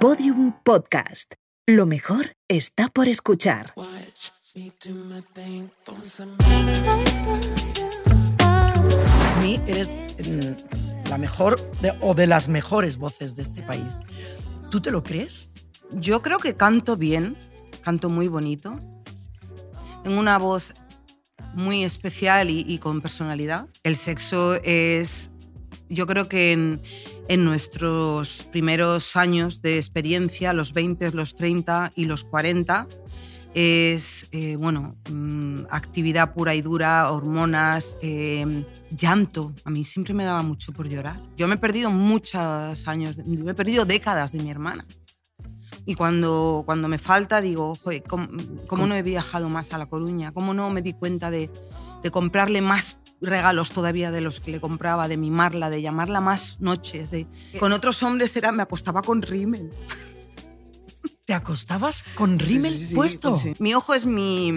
Podium Podcast. Lo mejor está por escuchar. Para mí eres mm, la mejor o de las mejores voces de este país. ¿Tú te lo crees? Yo creo que canto bien, canto muy bonito. Tengo una voz muy especial y, y con personalidad. El sexo es, yo creo que en, en nuestros primeros años de experiencia, los 20, los 30 y los 40, es, eh, bueno, mm, actividad pura y dura, hormonas, eh, llanto. A mí siempre me daba mucho por llorar. Yo me he perdido muchos años, me he perdido décadas de mi hermana. Y cuando, cuando me falta, digo, joder, ¿cómo, cómo no he viajado más a La Coruña? ¿Cómo no me di cuenta de, de comprarle más regalos todavía de los que le compraba, de mimarla, de llamarla más noches? De... Con otros hombres era, me acostaba con rímel. ¿Te acostabas con rímel Sí, sí, sí, puesto? Mi ojo es mi,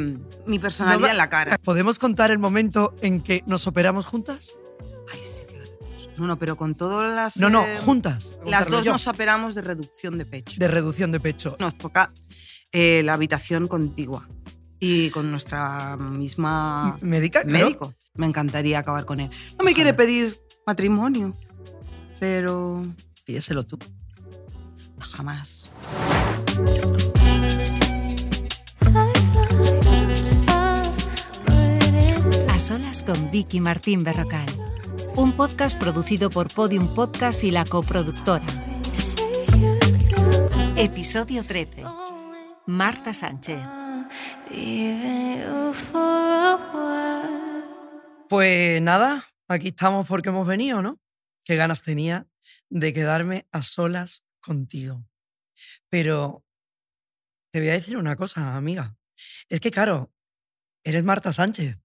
mi personalidad No, en la cara. ¿Podemos contar el momento en que nos operamos juntas? Ay, sí, qué. No, no, pero con todas las... No, no, eh, juntas. Las dos yo. nos operamos de reducción de pecho. De reducción de pecho. Nos toca eh, la habitación contigua y con nuestra misma ¿Médica? Médico. Me encantaría acabar con él. No me quiere pedir matrimonio, pero Pídeselo tú. jamás. A solas con Vicky Martín Berrocal. Un podcast producido por Podium Podcast y la coproductora. Episodio 13. Marta Sánchez. Pues nada, aquí estamos porque hemos venido, ¿no? Qué ganas tenía de quedarme a solas contigo. Pero te voy a decir una cosa, amiga. Es que, claro, eres Marta Sánchez,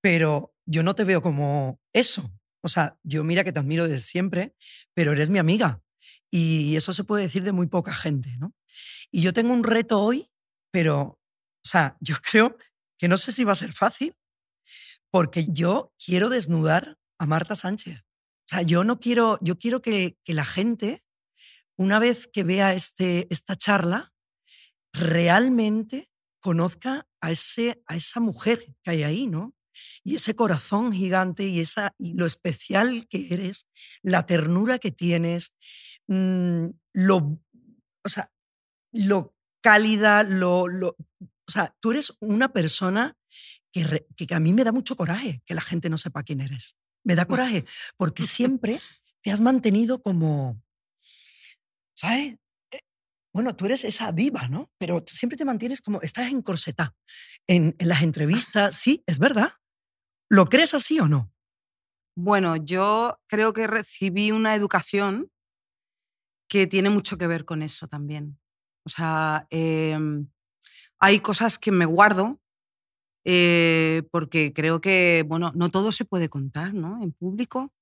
pero yo no te veo como eso. O sea, yo mira que te admiro desde siempre, pero eres mi amiga. Y eso se puede decir de muy poca gente, ¿no? Y yo tengo un reto hoy, pero, o sea, yo creo que no sé si va a ser fácil, porque yo quiero desnudar a Marta Sánchez. O sea, yo no quiero, yo quiero que, la gente, una vez que vea este, esta charla, realmente conozca a, ese, a esa mujer que hay ahí, ¿no? Y ese corazón gigante y, esa, y lo especial que eres, la ternura que tienes, mm, lo, o sea, lo cálida, lo, lo, o sea, tú eres una persona que, re- que- a mí me da mucho coraje que la gente no sepa quién eres. Me da coraje porque siempre te has mantenido como, ¿sabes? Eh, Bueno, tú eres esa diva, ¿no? Pero siempre te mantienes como, estás encorsetada en, en las entrevistas. Sí, es verdad. ¿Lo crees así o no? Bueno, yo creo que recibí una educación que tiene mucho que ver con eso también. O sea, em, hay cosas que me guardo eh, porque creo que, bueno, no todo se puede contar, ¿no? En público.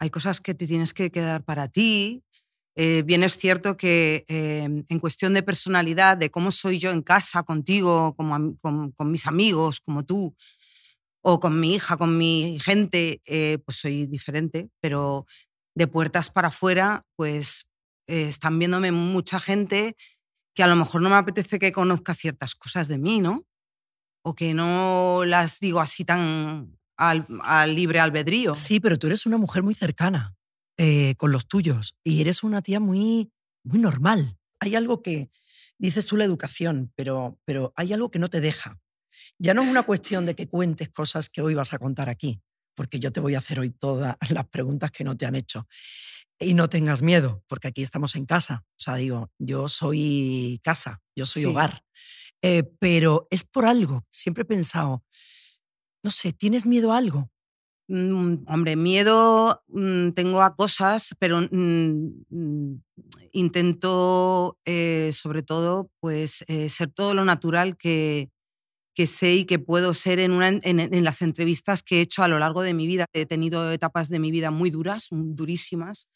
Hay cosas que te tienes que quedar para ti. Eh, bien es cierto que em, en cuestión de personalidad, de cómo soy yo en casa, contigo, como con, con mis amigos, como tú, o con mi hija, con mi gente, eh, pues soy diferente, pero de puertas para afuera, pues eh, están viéndome mucha gente que a lo mejor no me apetece que conozca ciertas cosas de mí, ¿no? O que no las digo así tan al, al libre albedrío. Sí, pero tú eres una mujer muy cercana eh, con los tuyos y eres una tía muy, muy normal. Hay algo que, dices tú la educación, pero, pero hay algo que no te deja. Ya no es una cuestión de que cuentes cosas que hoy vas a contar aquí, porque yo te voy a hacer hoy todas las preguntas que no te han hecho. Y no tengas miedo, porque aquí estamos en casa. O sea, digo, yo soy casa, yo soy Sí. hogar. Eh, pero es por algo. Siempre he pensado, no sé, ¿tienes miedo a algo? Mm, hombre, miedo mm, tengo a cosas, pero mm, mm, intento, eh, sobre todo, pues eh, ser todo lo natural que, que sé y que puedo ser en, una, en, en las entrevistas que he hecho a lo largo de mi vida. He tenido etapas de mi vida muy duras, mm, durísimas,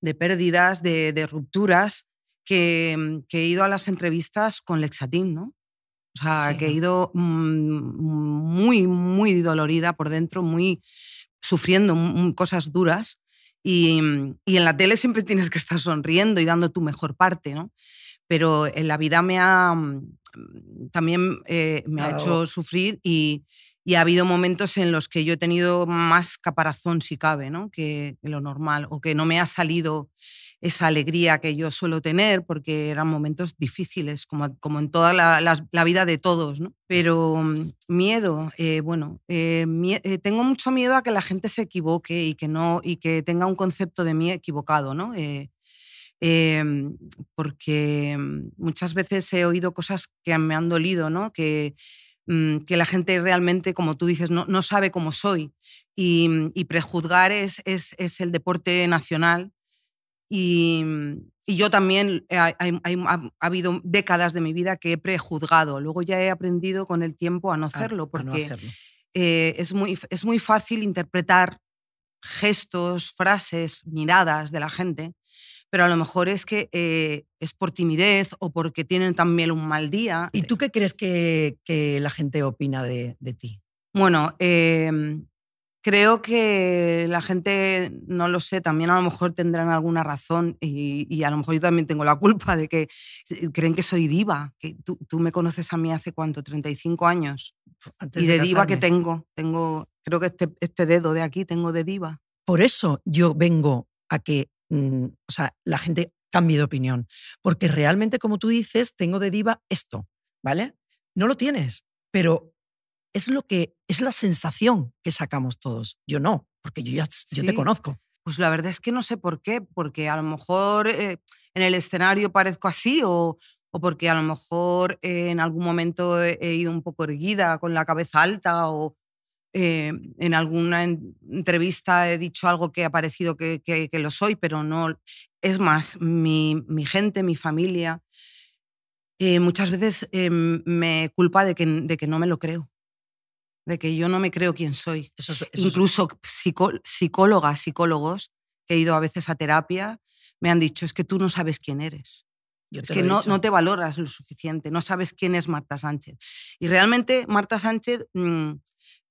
de pérdidas, de, de rupturas, que, mm, que he ido a las entrevistas con Lexatín, ¿no? O sea, Sí, que he ido mm, muy, muy dolorida por dentro, muy sufriendo mm, cosas duras Y, y, en la tele siempre tienes que estar sonriendo y dando tu mejor parte, ¿no? Pero en la vida me ha, también eh, me ha hecho sufrir y, y, ha habido momentos en los que yo he tenido más caparazón, si cabe, ¿no? que, que lo normal, o que no me ha salido esa alegría que yo suelo tener, porque eran momentos difíciles, como, como en toda la, la, vida de todos. ¿no? Pero mm, miedo, eh, bueno, eh, eh, tengo mucho miedo a que la gente se equivoque y que, no, y que tenga un concepto de mí equivocado, ¿no? Em, porque mm, muchas veces he oído cosas que me han dolido, ¿no? Que, mm, que la gente realmente, como tú dices, no, no sabe cómo soy. Y, y prejuzgar es, es, es, el deporte nacional y, y yo también, eh, ha, ha, habido décadas de mi vida que he prejuzgado. Luego ya he aprendido con el tiempo a no hacerlo, porque no hacerlo. Eh, es, muy, es muy fácil interpretar gestos, frases, miradas de la gente, pero a lo mejor es que eh, es por timidez o porque tienen también un mal día. ¿Y tú qué crees que, que la gente opina de, de ti? Bueno, eh, Creo que la gente, no lo sé, también a lo mejor tendrán alguna razón y, a lo mejor yo también tengo la culpa de que creen que soy diva. Que tú, tú me conoces a mí hace cuánto, 35 años. y de, diva que tengo, tengo, creo que este, este, dedo de aquí tengo de diva. Por eso yo vengo a que, mm, o sea, la gente cambie de opinión. Porque realmente, como tú dices, tengo de diva esto, ¿vale? No lo tienes, pero es lo que es la sensación que sacamos todos. Yo no, porque yo ya yo te conozco. Pues la verdad es que no sé por qué, porque a lo mejor eh, en el escenario parezco así o, o porque a lo mejor eh, en algún momento he, ido un poco erguida, con la cabeza alta o eh, en alguna entrevista he dicho algo que ha parecido que, que, que lo soy, pero no. Es más, mi, mi gente, mi familia, muchas veces me culpa de que, de que no me lo creo de que yo no me creo quién soy. Incluso psicólogas, psicólogos que he ido a veces a terapia me han dicho, es que tú no sabes quién eres. es que no, no, te valoras lo suficiente, no sabes quién es Marta Sánchez. Y realmente Marta Sánchez mm,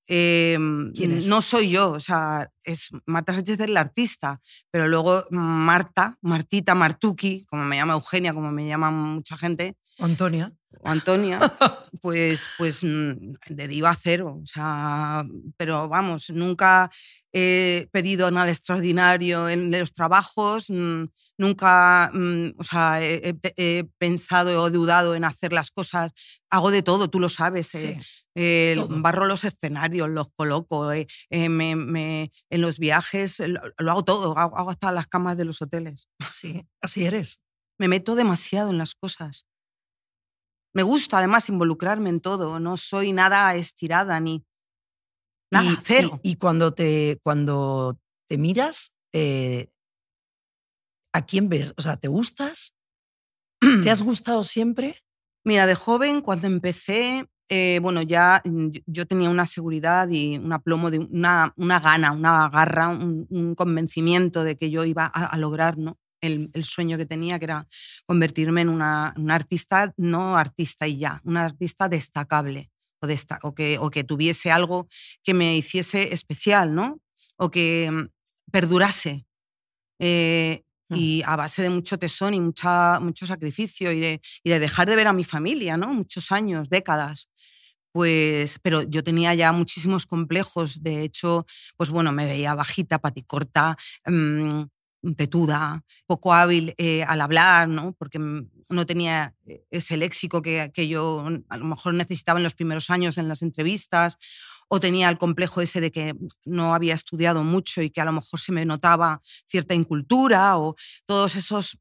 em, no soy yo, o sea, es Marta Sánchez es la artista, pero luego Marta, Martita, Martuki, como me llama Eugenia, como me llama mucha gente. Antonia. Antonia, pues, pues mm, de diva cero. O sea, pero vamos, nunca he pedido nada extraordinario en los trabajos, mm, nunca mm, o sea, he, pensado o dudado en hacer las cosas. Hago de todo, tú lo sabes. Eh, barro los escenarios, los coloco, eh, eh, me, en los viajes lo, hago todo, hago, hago hasta las camas de los hoteles. Sí, así eres. Me meto demasiado en las cosas. Me gusta además involucrarme en todo, no soy nada estirada ni nada, y, cero. Y, cuando, te, cuando te miras, eh, ¿a quién ves? O sea, ¿te gustas? ¿Te has gustado siempre? Mira, de joven, cuando empecé, eh, bueno, ya yo tenía una seguridad y un aplomo, de una, una gana, una garra, un, convencimiento de que yo iba a, a lograr, ¿no? El, sueño que tenía, que era convertirme en una, artista, no artista y ya, una artista destacable o, o, que, o que tuviese algo que me hiciese especial, ¿no? O que mm, perdurase. Eh, y a base de mucho tesón y mucha, mucho sacrificio y de, y de dejar de ver a mi familia, ¿no? Muchos años, décadas pues, pero yo tenía ya muchísimos complejos. De hecho, pues bueno, me veía bajita, paticorta, mmm, tetuda, poco hábil eh, al hablar, ¿no? porque no tenía eh, ese léxico que, que, yo a lo mejor necesitaba en los primeros años en las entrevistas, o tenía el complejo ese de que no había estudiado mucho y que a lo mejor se me notaba cierta incultura, o todos esos...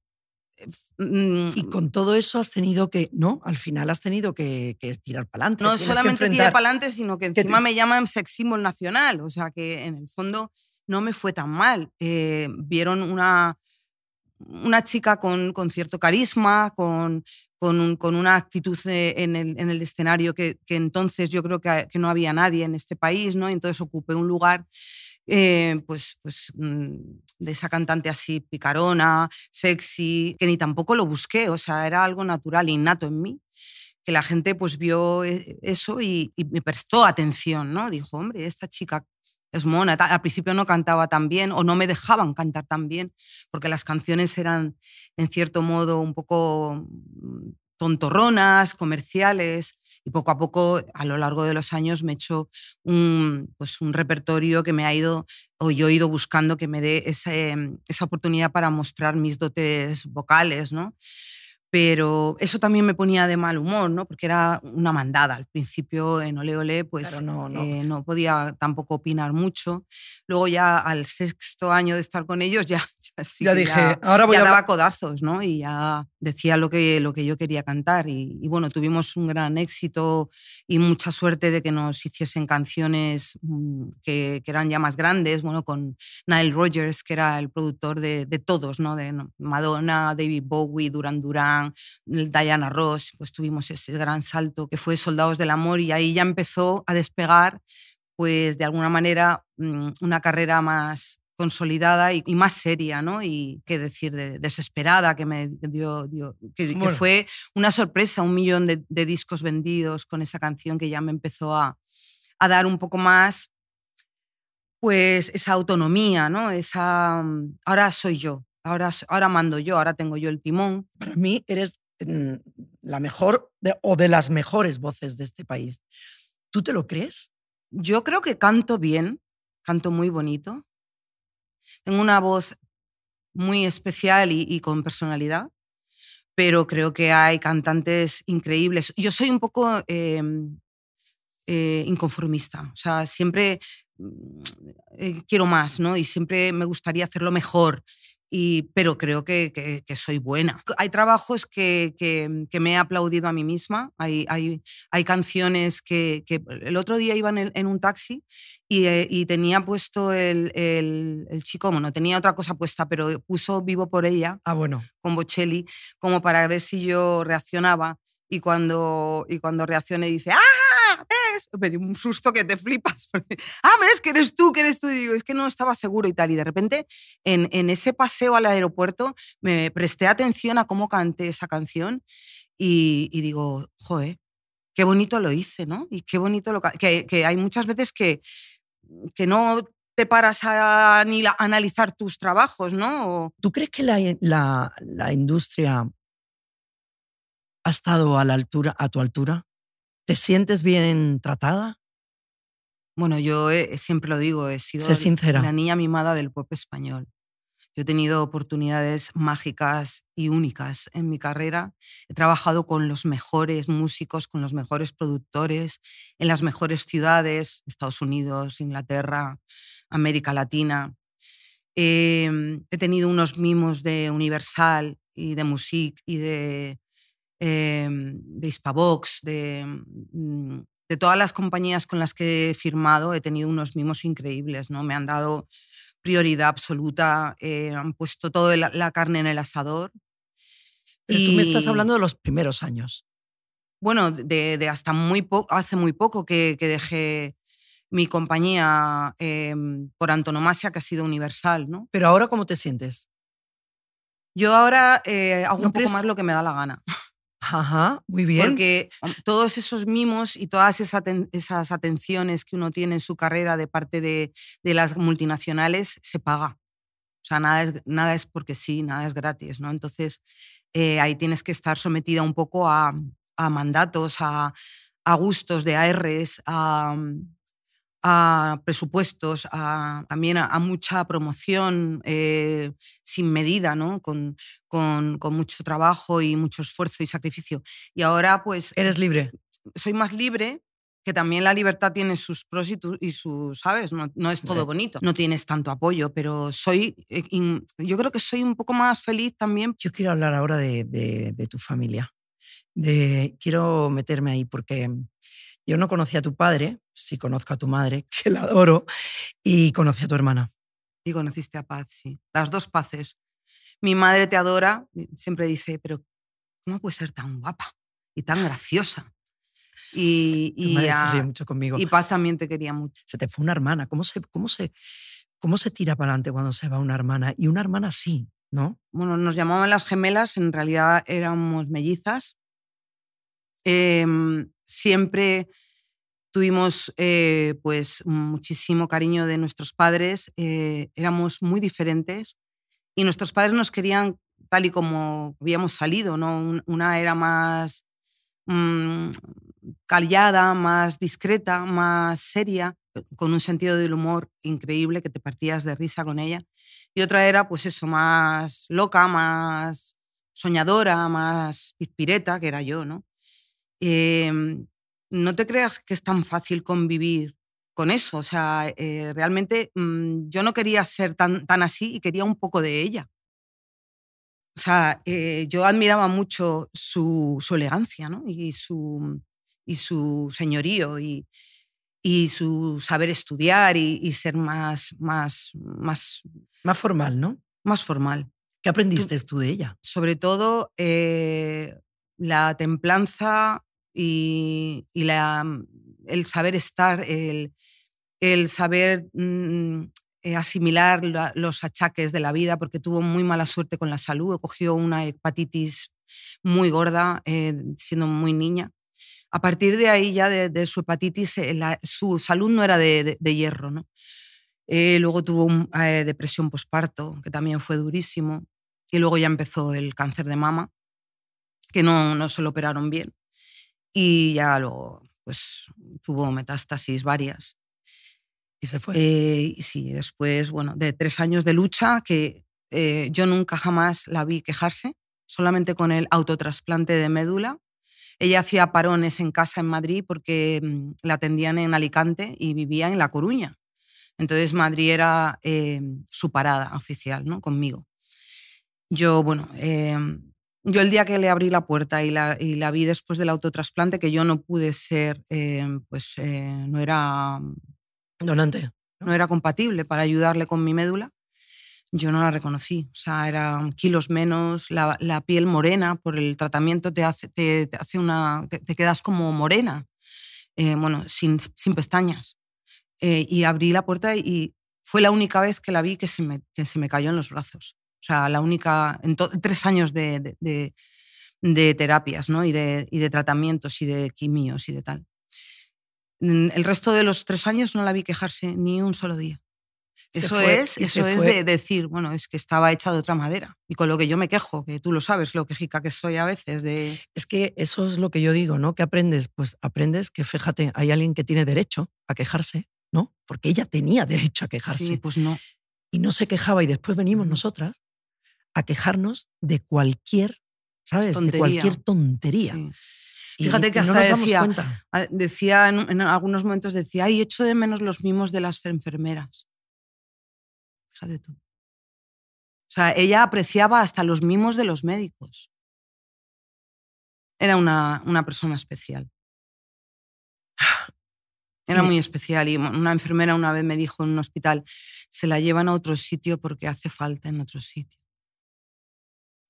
Eh, mm, y con todo eso has tenido que, ¿no? Al final has tenido que, que tirar para adelante. No solamente tirar para adelante, sino que encima me llaman sex symbol nacional. O sea que en el fondo no me fue tan mal. Eh, vieron una, una chica con, con cierto carisma, con, con, una actitud en el, en el escenario que, entonces yo creo que, no había nadie en este país, ¿no? entonces ocupé un lugar eh, pues, pues mm, de esa cantante así picarona, sexy, que ni tampoco lo busqué, o sea, era algo natural, innato en mí que la gente pues vio eh, eso y, y me prestó atención, ¿no? Dijo, hombre, esta chica es mona. Al principio no cantaba tan bien o no me dejaban cantar tan bien porque las canciones eran, en cierto modo, un poco mm, tontorronas, comerciales. Y poco a poco, a lo largo de los años, me he hecho un, pues un repertorio que me ha ido, o yo he ido buscando que me dé ese- esa oportunidad para mostrar mis dotes vocales, ¿no? Pero eso también me ponía de mal humor, ¿no? Porque era una mandada. Al principio en Ole Ole, pues Claro, no, no. eh, no podía tampoco opinar mucho. Luego ya al sexto año de estar con ellos ya, ya, dije, ahora voy ya a daba codazos, ¿no? Y ya decía lo que, lo que yo quería cantar. Y, y bueno, tuvimos un gran éxito y mucha suerte de que nos hiciesen canciones mm, que, que eran ya más grandes, bueno, con Nile Rogers, que era el productor de, de todos, ¿no? De Madonna, David Bowie, Duran Duran, Diana Ross, pues tuvimos ese gran salto que fue Soldados del Amor y ahí ya empezó a despegar, pues de alguna manera, mm, una carrera más consolidada y, y más seria, ¿no? Y qué decir, de- desesperada, que me dio, dio- que, fue una sorpresa, un millón de, de discos vendidos con esa canción que ya me empezó a, a dar un poco más, pues esa autonomía, ¿no? Esa, mm, ahora soy yo, ahora, ahora mando yo, ahora tengo yo el timón. Para mí eres mm, la mejor de- o de las mejores voces de este país. ¿Tú te lo crees? Yo creo que canto bien, canto muy bonito. Tengo una voz muy especial y, con personalidad, pero creo que hay cantantes increíbles. Yo soy un poco eh, eh, inconformista, o sea, siempre mm, eh, quiero más, ¿no? Y siempre me gustaría hacerlo mejor. Y, pero creo que, que- que soy buena. Hay trabajos que, que- que me he aplaudido a mí misma. Hay, hay, hay canciones que, que el otro día iba en, el- en un taxi y, eh, y tenía puesto el, el, el chico, bueno, tenía otra cosa puesta, pero puso Vivo por ella Ah, bueno. con Bocelli como para ver si yo reaccionaba. Y cuando, y cuando reaccioné dice, ¡ah! Me dio un susto que te flipas. ¡Ah, ves que eres tú, que eres tú! Y digo, es que no estaba seguro y tal. Y de repente, en, en ese paseo al aeropuerto, me presté atención a cómo canté esa canción y, y digo, joder, qué bonito lo hice, ¿no? Y qué bonito lo... Que, que hay muchas veces que, que no te paras a, analizar tus trabajos, ¿no? ¿Tú crees que la, la- la industria ha estado a, la altura, a tu altura? ¿Te sientes bien tratada? Bueno, yo he- siempre lo digo, he sido la niña mimada del pop español. Yo he tenido oportunidades mágicas y únicas en mi carrera. He trabajado con los mejores músicos, con los mejores productores, en las mejores ciudades, Estados Unidos, Inglaterra, América Latina. Eh, he tenido unos mimos de Universal y de Music y de, eh, de Hispavox, de, mm, de todas las compañías con las que he firmado, he tenido unos mimos increíbles, ¿no? Me han dado prioridad absoluta, eh, han puesto toda la, la carne en el asador. Pero tú me estás hablando de los primeros años. bueno, de, de hasta muy poco, hace muy poco que, que dejé mi compañía eh, por antonomasia, que ha sido Universal, ¿no? Pero ahora, ¿cómo te sientes? Yo ahora eh, hago ¿No un poco crees- más lo que me da la gana. Ajá, muy bien. Porque todos esos mimos y todas esas atenciones que uno tiene en su carrera de parte de, de las multinacionales se paga. O sea, nada es, nada es porque sí, nada es gratis, ¿no? Entonces, eh, ahí tienes que estar sometida un poco a, a mandatos, a, a gustos de ARs, a, a presupuestos, a, también a, a mucha promoción eh, sin medida, ¿no? Con, con, con mucho trabajo y mucho esfuerzo y sacrificio. Y ahora, pues, Eres libre. soy más libre, que también la libertad tiene sus pros y, tu- y sus, ¿sabes? No, no es todo bonito. No tienes tanto apoyo, pero soy, eh, yo creo que soy un poco más feliz también. Yo quiero hablar ahora de, de- de tu familia. De, quiero meterme ahí porque yo no conocí a tu padre, sí conozco a tu madre, que la adoro, y conocí a tu hermana. Y conociste a Paz, sí. Las dos paces. Mi madre te adora, siempre dice, pero ¿cómo puede ser tan guapa y tan graciosa? Y, Tu y, madre se a- ríe mucho conmigo. y Paz también te quería mucho. se te fue una hermana. ¿Cómo se, cómo se, cómo se tira para adelante cuando se va una hermana? Y una hermana sí, ¿no? bueno, nos llamaban las gemelas, en realidad éramos mellizas. Em, siempre Tuvimos eh, pues muchísimo cariño de nuestros padres, eh, éramos muy diferentes y nuestros padres nos querían tal y como habíamos salido, ¿no? Una era más mmm, callada, más discreta, más seria, con un sentido del humor increíble que te partías de risa con ella. Y otra era, pues eso, más loca, más soñadora, más pizpireta, que era yo, ¿no? Em, no te creas que es tan fácil convivir con eso. O sea, eh, realmente mm, yo no quería ser tan, tan así y quería un poco de ella. O sea, eh, yo admiraba mucho su, su elegancia ¿no? y, su, y su señorío y, y su saber estudiar y, y, ser más, más, más... Más formal, ¿no? Más formal. ¿Qué aprendiste tú, tú de ella? Sobre todo eh, la templanza y, la, el saber estar, el, saber mm, eh, asimilar la, los achaques de la vida, porque tuvo muy mala suerte con la salud, cogió una hepatitis muy gorda eh, siendo muy niña. A partir de ahí ya de, su hepatitis, eh, su salud no era de, hierro. ¿no? Eh, luego tuvo un, depresión posparto, que también fue durísimo. Y luego ya empezó el cáncer de mama, que no, no se lo operaron bien. Y ya luego pues, tuvo metástasis varias. Y se fue. Eh, sí, después, bueno, de tres años de lucha, que eh, yo nunca jamás la vi quejarse, solamente con el autotrasplante de médula. Ella hacía parones en casa en Madrid porque mm, la atendían en Alicante y vivía en La Coruña. Entonces Madrid era eh, su parada oficial, ¿no? Conmigo. Yo, bueno, eh, yo el día que le abrí la puerta y la, y la vi después del autotrasplante, que yo no pude ser, eh, pues no era Donante. no era compatible para ayudarle con mi médula, yo no la reconocí. O sea, eran kilos menos, la, la piel morena por el tratamiento te hace, te, te hace una. Te, te, quedas como morena, eh, bueno, sin, sin pestañas. Eh, y abrí la puerta y fue la única vez que la vi que se me, que se me cayó en los brazos. O sea, la única. En tres años de, de, de, de terapias, ¿no? Y de, y de tratamientos y de quimios y de tal. El resto de los tres años no la vi quejarse ni un solo día. Se eso fue, es, eso es de decir, bueno, es que estaba hecha de otra madera. Y con lo que yo me quejo, que tú lo sabes, lo quejica que soy a veces de... Es que eso es lo que yo digo, ¿no? ¿Qué aprendes? Pues aprendes que, fíjate, hay alguien que tiene derecho a quejarse, ¿no? Porque ella tenía derecho a quejarse. Sí, pues no. Y no se quejaba y después venimos nosotras a quejarnos de cualquier, ¿sabes? Tontería. De cualquier tontería. Sí. Fíjate que no hasta decía. Ah, Decía en, en algunos momentos, decía, ay, echo de menos los mimos de las enfermeras. Fíjate tú. O sea, ella apreciaba hasta los mimos de los médicos. Era una, una persona especial. Era muy especial y una enfermera una vez me dijo en un hospital, se la llevan a otro sitio porque hace falta en otro sitio.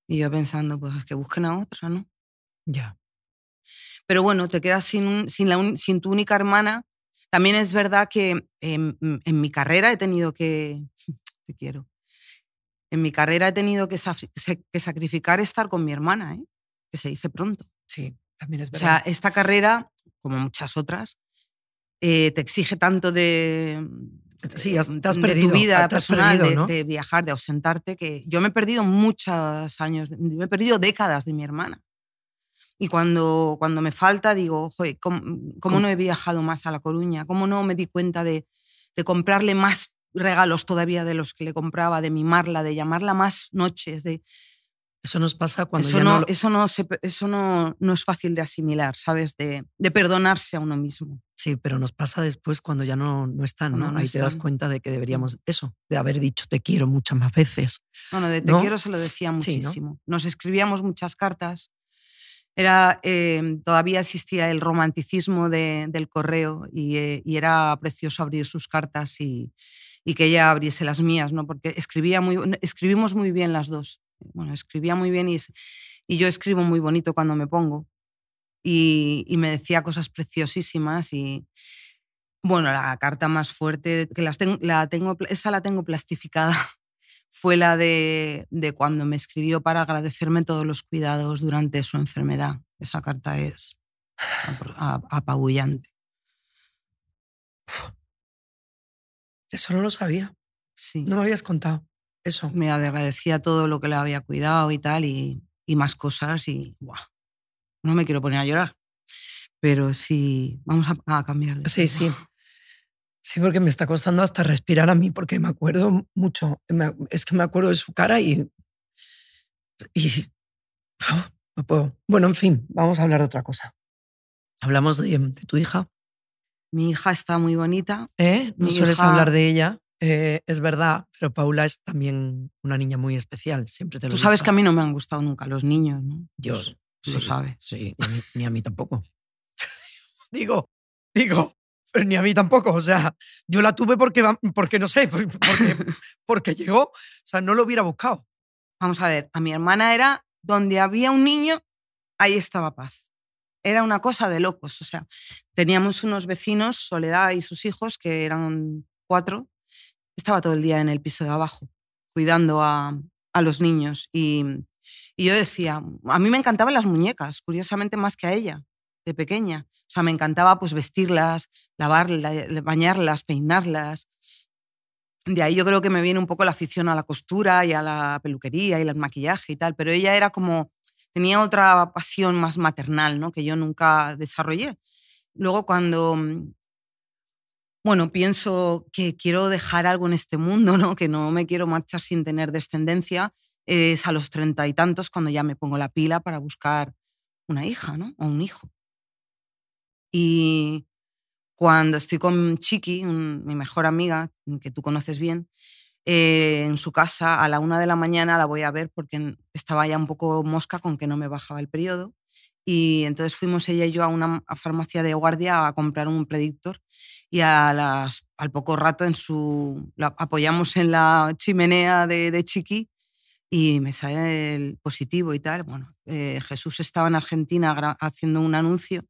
Y yo pensando, pues es que busquen a otra, ¿no? Ya. pero bueno, te quedas sin, sin, la un- sin tu única hermana. También es verdad que en, en mi carrera he tenido que, te quiero, en mi carrera he tenido que, sacrificar estar con mi hermana, ¿eh? que se dice pronto. Sí, también es O verdad. sea, esta carrera, como muchas otras, eh, te exige tanto de, Sí, has- te has de perdido, tu vida personal, perdido, de, ¿no? de viajar, de ausentarte, que yo me he perdido muchos años, me he perdido décadas de mi hermana. Y cuando, cuando me falta, digo, joder, ¿cómo, cómo ¿Cómo? no he viajado más a La Coruña? ¿Cómo no me di cuenta de, de comprarle más regalos todavía de los que le compraba, de mimarla, de llamarla más noches? De, Eso nos pasa cuando eso ya no, no, eso, no, se- eso no, no es fácil de asimilar, ¿sabes? De, de perdonarse a uno mismo. Sí, pero nos pasa después cuando ya no, no están, ¿no? Ahí te das cuenta de que deberíamos, eso, de haber dicho te quiero muchas más veces. Bueno, de te ¿No? quiero se lo decía muchísimo. Nos escribíamos muchas cartas. Era, eh, todavía existía el romanticismo de- del correo y, eh, y era precioso abrir sus cartas y, y que ella abriese las mías, ¿no? Porque escribía muy, escribimos muy bien las dos. Bueno, escribía muy bien y, es- y yo escribo muy bonito cuando me pongo. Y, y me decía cosas preciosísimas y, bueno, la carta más fuerte, que las tengo, la tengo, esa la tengo plastificada, fue la de, de cuando me escribió para agradecerme todos los cuidados durante su enfermedad. Esa carta es apabullante. Eso no lo sabía. Sí. No me habías contado eso. Me agradecía todo lo que le había cuidado y tal, y, y más cosas, y buah, no me quiero poner a llorar. Pero sí, vamos a, a cambiar de Sí, tema. sí. Sí, porque me está costando hasta respirar a mí, porque me acuerdo mucho. Es que me acuerdo de su cara y. Y. ah, No puedo. Bueno, en fin, vamos a hablar de otra cosa. Hablamos de, de tu hija. Mi hija está muy bonita. ¿Eh? No Mi sueles hija- hablar de ella. Eh, es verdad, pero Paula es también una niña muy especial. Siempre te lo Tú sabes que a mí no me han gustado nunca los niños, ¿no? Yo. Pues tú lo sabes. Sí, ni a mí, ni a mí tampoco. digo, digo, pero ni a mí tampoco. O sea, yo la tuve porque, porque no sé, por- porque, porque llegó. O sea, no lo hubiera buscado. Vamos a ver, a mi hermana era donde había un niño, ahí estaba paz. Era una cosa de locos. O sea, teníamos unos vecinos, Soledad y sus hijos, que eran cuatro. Estaba todo el día en el piso de abajo, cuidando a, a los niños. Y, y yo decía, a mí me encantaban las muñecas, curiosamente más que a ella, de pequeña. O sea, me encantaba pues vestirlas, lavarlas, bañarlas, peinarlas. De ahí yo creo que me viene un poco la afición a la costura y a la peluquería y al maquillaje y tal, pero ella era como, tenía otra pasión más maternal, ¿no? Que yo nunca desarrollé. Luego cuando, bueno, pienso que quiero dejar algo en este mundo, ¿no? Que no me quiero marchar sin tener descendencia, es a los treinta y tantos cuando ya me pongo la pila para buscar una hija, ¿no? O un hijo. Y cuando estoy con Chiqui, mi mejor amiga, que tú conoces bien, eh, en su casa a la una de la mañana la voy a ver porque estaba ya un poco mosca con que no me bajaba el periodo. Y entonces fuimos ella y yo a una farmacia de guardia a comprar un predictor y a las, al poco rato en su, la apoyamos en la chimenea de, de Chiqui y me sale el positivo y tal. Bueno, eh, Jesús estaba en Argentina haciendo un anuncio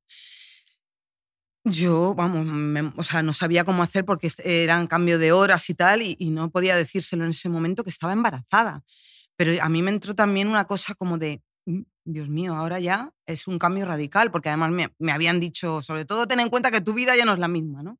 yo, vamos, me- o sea, no sabía cómo hacer porque eran cambio de horas y tal, y, y no podía decírselo en ese momento que estaba embarazada. Pero a mí me entró también una cosa como de, "Mm, Dios mío, ahora ya es un cambio radical, porque además me, me habían dicho, sobre todo ten en cuenta que tu vida ya no es la misma, ¿no?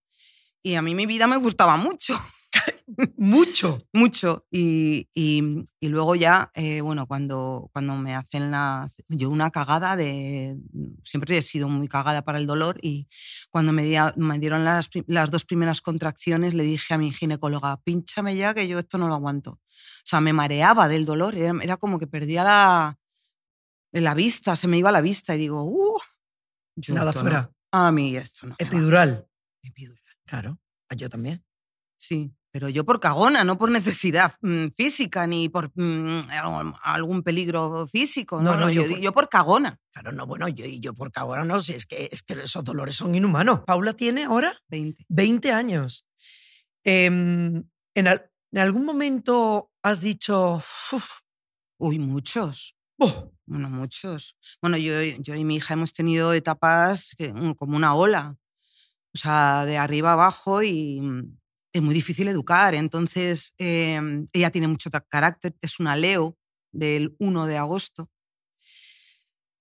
Y a mí mi vida me gustaba mucho Mucho. mucho. Y, y- y luego ya, eh, bueno, cuando, cuando me hacen la... Yo una cagada de... Siempre he sido muy cagada para el dolor y cuando me, dia- me dieron las, las dos primeras contracciones le dije a mi ginecóloga, pínchame ya que yo esto no lo aguanto. O sea, me mareaba del dolor, era, era como que perdía la, la vista, se me iba la vista y digo, uh, yo Nada esto no. fuera. A mí esto no. me va". Epidural. Epidural. Claro. Ah, Yo también. Sí, pero yo por cagona, no por necesidad mm, física ni por mm, algún- peligro físico. No, No, yo yo, por- yo por cagona. Claro, no, bueno, yo, yo porque ahora no sé, es que, es que esos dolores son inhumanos. Paula tiene ahora 20. 20 años. Em, en, al- en algún momento has dicho, "Uf, Uy, muchos. oh, Bueno, muchos. Bueno, yo, yo y mi hija hemos tenido etapas que, mm, como una ola. O sea, de arriba abajo y mm, es muy difícil educar. Entonces, eh, ella tiene mucho carácter, es una Leo del 1 de agosto.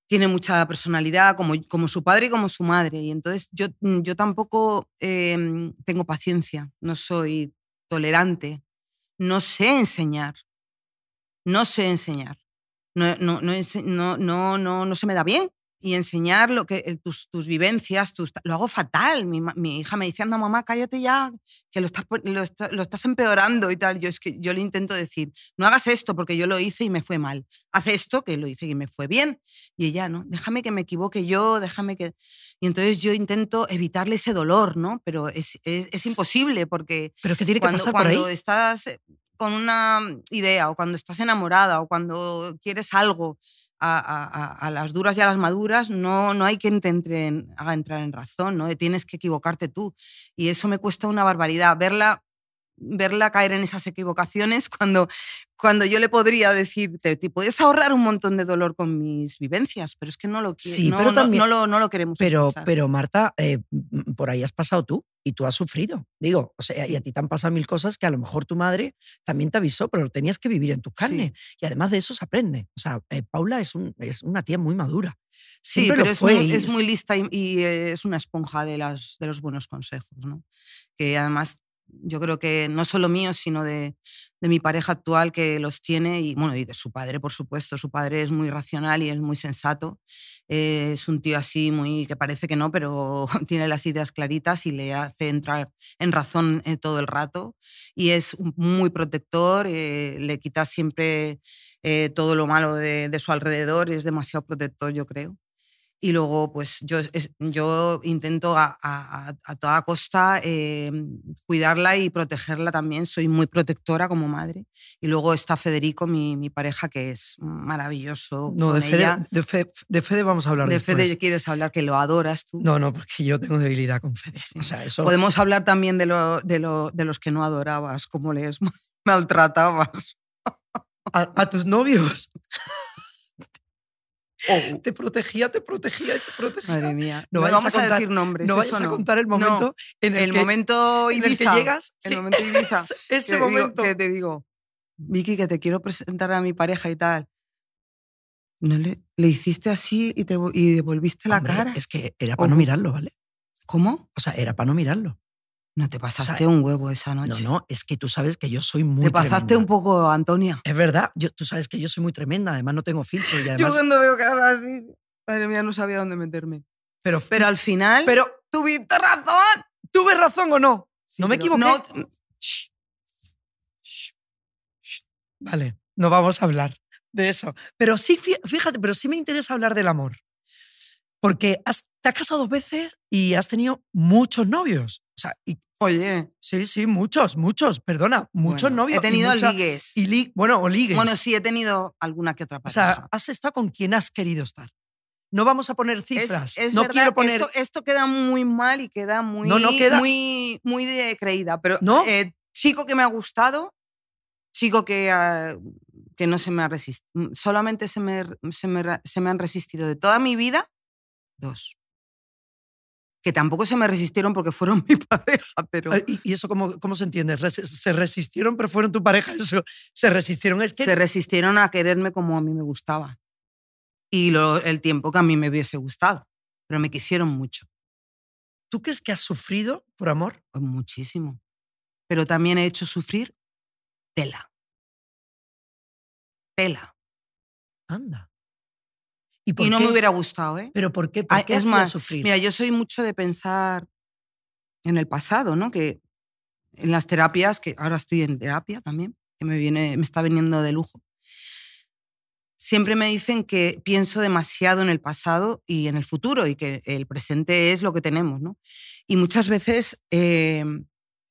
Tiene mucha personalidad, como, como su padre y como su madre. Y entonces yo, mm, yo tampoco eh, tengo paciencia, no soy tolerante, no sé enseñar, no sé enseñar. No, no, no, no, no, no se me da bien. Y enseñar lo que, tus, tus vivencias, tus, lo hago fatal. Mi, mi hija me dice, anda mamá, cállate ya, que lo estás, lo, está- lo estás empeorando y tal. Yo es que yo le intento decir, no hagas esto porque yo lo hice y me fue mal. Haz esto que lo hice y me fue bien. Y ella, no, déjame que me equivoque yo, déjame que... Y entonces yo intento evitarle ese dolor, ¿no? Pero es, es, es imposible porque pero es que tiene que cuando, pasar por cuando ahí. estás eh, con una idea o cuando estás enamorada o cuando quieres algo a, a- a- a las duras y a las maduras, no, no hay quien te entre en- haga entrar en razón, ¿no? Tienes que equivocarte tú. Y eso me cuesta una barbaridad. Verla, verla caer en esas equivocaciones cuando, cuando yo le podría decir, te, te puedes ahorrar un montón de dolor con mis vivencias, pero es que no lo, qui- Sí, no, pero no- también- no lo, no lo queremos Pero, escuchar. pero Marta, eh, por ahí has pasado tú y tú has sufrido, digo, o sea, y a ti te han pasado mil cosas que a lo mejor tu madre también te avisó, pero lo tenías que vivir en tu carne. Y además de eso se aprende. O sea, eh, Paula es, un, es una tía muy madura. Sí, Siempre pero lo es, fue muy, es muy lista y, y, eh, es una esponja de, las, de los buenos consejos, ¿no? Que además yo creo que no solo mío, sino de, de, mi pareja actual que los tiene y, bueno, y de su padre, por supuesto. Su padre es muy racional y es muy sensato. Eh, es un tío así muy que parece que no, pero tiene las ideas claritas y le hace entrar en razón eh, todo el rato. Y es muy protector, eh, le quita siempre eh, todo lo malo de, de su alrededor, es demasiado protector, yo creo y luego pues yo, yo intento a, a, a toda costa eh, cuidarla y protegerla también, soy muy protectora como madre. Y luego está Federico, mi, mi pareja, que es maravilloso. No, de Fede, de, Fede, de Fede, vamos a hablar de después. Fede quieres hablar, que lo adoras tú. No, no, porque yo tengo debilidad con Fede. O sea, eso... Podemos hablar también de, lo, de, lo, de los que no adorabas, cómo les maltratabas. ¿A, a tus novios? Oh. Te protegía, te protegía, te protegía. Madre mía. No, no vamos a, contar, a, decir nombres. No vayas a contar el momento en el, el que, momento Ibiza, en el que llegas. El sí, momento Ibiza. Ese, que momento. Digo, que te digo, Vicky, que te quiero presentar a mi pareja y tal. No le, le hiciste así y, te, y devolviste Hombre, la cara. Es que era para no mirarlo, ¿vale? ¿Cómo? O sea, era para no mirarlo. No te pasaste o sea, un huevo esa noche. No, no, es que tú sabes que yo soy muy Te pasaste tremenda. un poco, Antonia. Es verdad, yo, tú sabes que yo soy muy tremenda, además no tengo filtro. Y además... Yo cuando veo cara así, madre mía, no sabía dónde meterme. Pero, pero al final, pero tuviste razón. ¿Tuve razón o no? Sí, no me equivoqué. No... Shh. Shh. Shh. Vale, no vamos a hablar de eso. Pero sí, fíjate, pero sí me interesa hablar del amor. Porque has, te has casado dos veces y has tenido muchos novios. O sea, y, Oye. Sí, sí, muchos, muchos, perdona, muchos bueno, novios. He tenido y mucha, ligues. Y li, bueno, o ligues. Bueno, sí, he tenido alguna que otra pareja. O sea, has estado con quien has querido estar. No vamos a poner cifras. Es, es no verdad, quiero poner. Esto, esto, queda muy mal y queda muy. No, no queda. Muy, muy de creída. Pero ¿No? eh, chico que me ha gustado, chico que, uh, que no se me ha resistido. Solamente se me, se, me, se me han resistido de toda mi vida dos que tampoco se me resistieron porque fueron mi pareja, pero... ¿Y, y eso cómo, cómo, se entiende? ¿Se resistieron pero fueron tu pareja? Eso, ¿Se resistieron? Es que... Se resistieron a quererme como a mí me gustaba. Y lo, el tiempo que a mí me hubiese gustado. Pero me quisieron mucho. ¿Tú crees que has sufrido por amor? Pues muchísimo. Pero también he hecho sufrir tela. Tela. Anda. ¿Y, y no qué? me hubiera gustado, ¿eh? ¿Pero por qué? ¿Por qué es más, sufrir? Mira, yo soy mucho de pensar en el pasado, ¿no? Que en las terapias, que ahora estoy en terapia también, que me, viene, me está viniendo de lujo. Siempre me dicen que pienso demasiado en el pasado y en el futuro y que el presente es lo que tenemos, ¿no? Y muchas veces eh,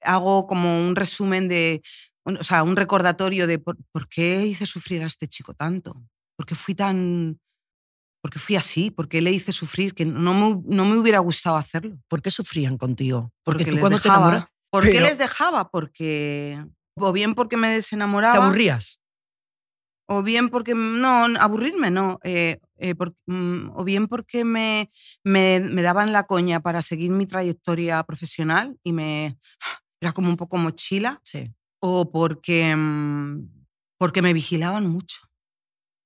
hago como un resumen de, o sea, un recordatorio de por, por qué hice sufrir a este chico tanto, por qué fui tan porque fui así, porque le hice sufrir, que no me, no me hubiera gustado hacerlo. ¿Por qué sufrían contigo? Porque, porque tú cuando dejaba, te enamoras... ¿Por pero... qué les dejaba? Porque... O bien porque me desenamoraba. ¿Te aburrías? O bien porque... No, aburrirme no. Eh, eh, por, mm, o bien porque me, me, me, daban la coña para seguir mi trayectoria profesional y me... Era como un poco mochila. Sí. O porque... mm, Porque me vigilaban mucho.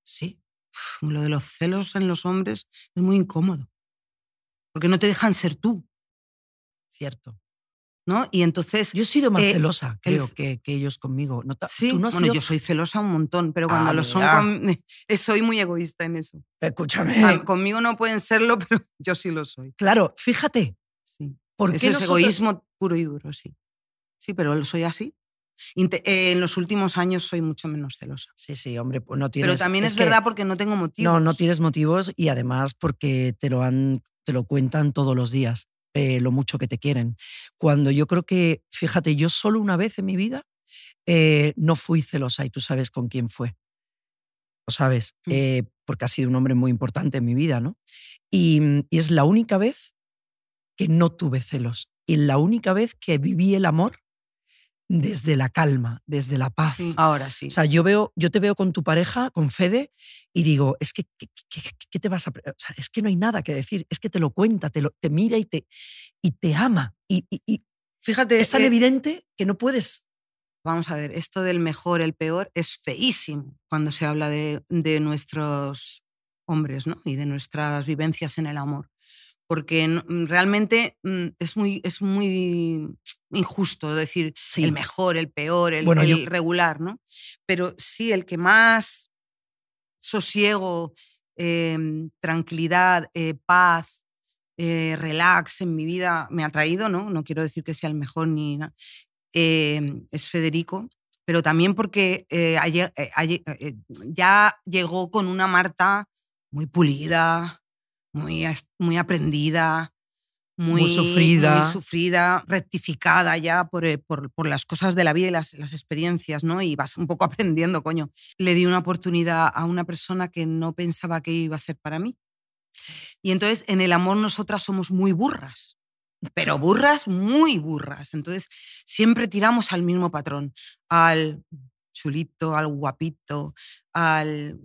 Sí lo de los celos en los hombres es muy incómodo. Porque no te dejan ser tú. Cierto. ¿No? Y entonces. Yo he sido más eh, celosa, creo, el... que, que, ellos conmigo. ¿No sí, ¿Tú no has bueno, sido... yo soy celosa un montón, pero cuando ah, lo son. Con... Soy muy egoísta en eso. Escúchame. Sea, conmigo no pueden serlo, pero yo sí lo soy. Claro, fíjate. Sí. ¿Por eso qué es nosotros... egoísmo puro y duro, sí. Sí, pero soy así. Eh, en los últimos años soy mucho menos celosa. Sí, sí, hombre, pues no tienes. Pero también es, es verdad porque no tengo motivos. No, no tienes motivos y además porque te lo han, te lo cuentan todos los días, eh, lo mucho que te quieren. Cuando yo creo que, fíjate, yo solo una vez en mi vida eh, no fui celosa y tú sabes con quién fue. Lo sabes, Mm. eh, porque ha sido un hombre muy importante en mi vida, ¿no? Y, y es la única vez que no tuve celos y la única vez que viví el amor desde la calma, desde la paz. Sí, ahora sí. O sea, yo, veo, yo te veo con tu pareja, con Fede, y digo, es que, ¿qué, qué, qué te vas a...? O sea, es que no hay nada que decir, es que te lo cuenta, te, lo, te mira y te, y te ama. Y, y, Fíjate, Es tan eh, evidente que no puedes. vamos a ver, esto del mejor, el peor, es feísimo cuando se habla de, de nuestros hombres ¿no? y de nuestras vivencias en el amor. Porque mm, realmente mm, es muy, es muy injusto decir Sí. el mejor, el peor, el, Bueno, el yo- regular, ¿no? Pero sí, el que más sosiego, em, tranquilidad, eh, paz, eh, relax en mi vida me ha traído, ¿no? No quiero decir que sea el mejor ni nada. eh, es Federico, pero también porque eh, eh, eh, ya llegó con una Marta muy pulida, muy, muy aprendida, muy, Muy sufrida. muy sufrida, rectificada ya por, eh, por, por las cosas de la vida y las, las experiencias, ¿no? Y vas un poco aprendiendo, coño. Le di una oportunidad a una persona que no pensaba que iba a ser para mí. Y entonces en el amor nosotras somos muy burras, pero burras, muy burras. Entonces siempre tiramos al mismo patrón, al chulito, al guapito, al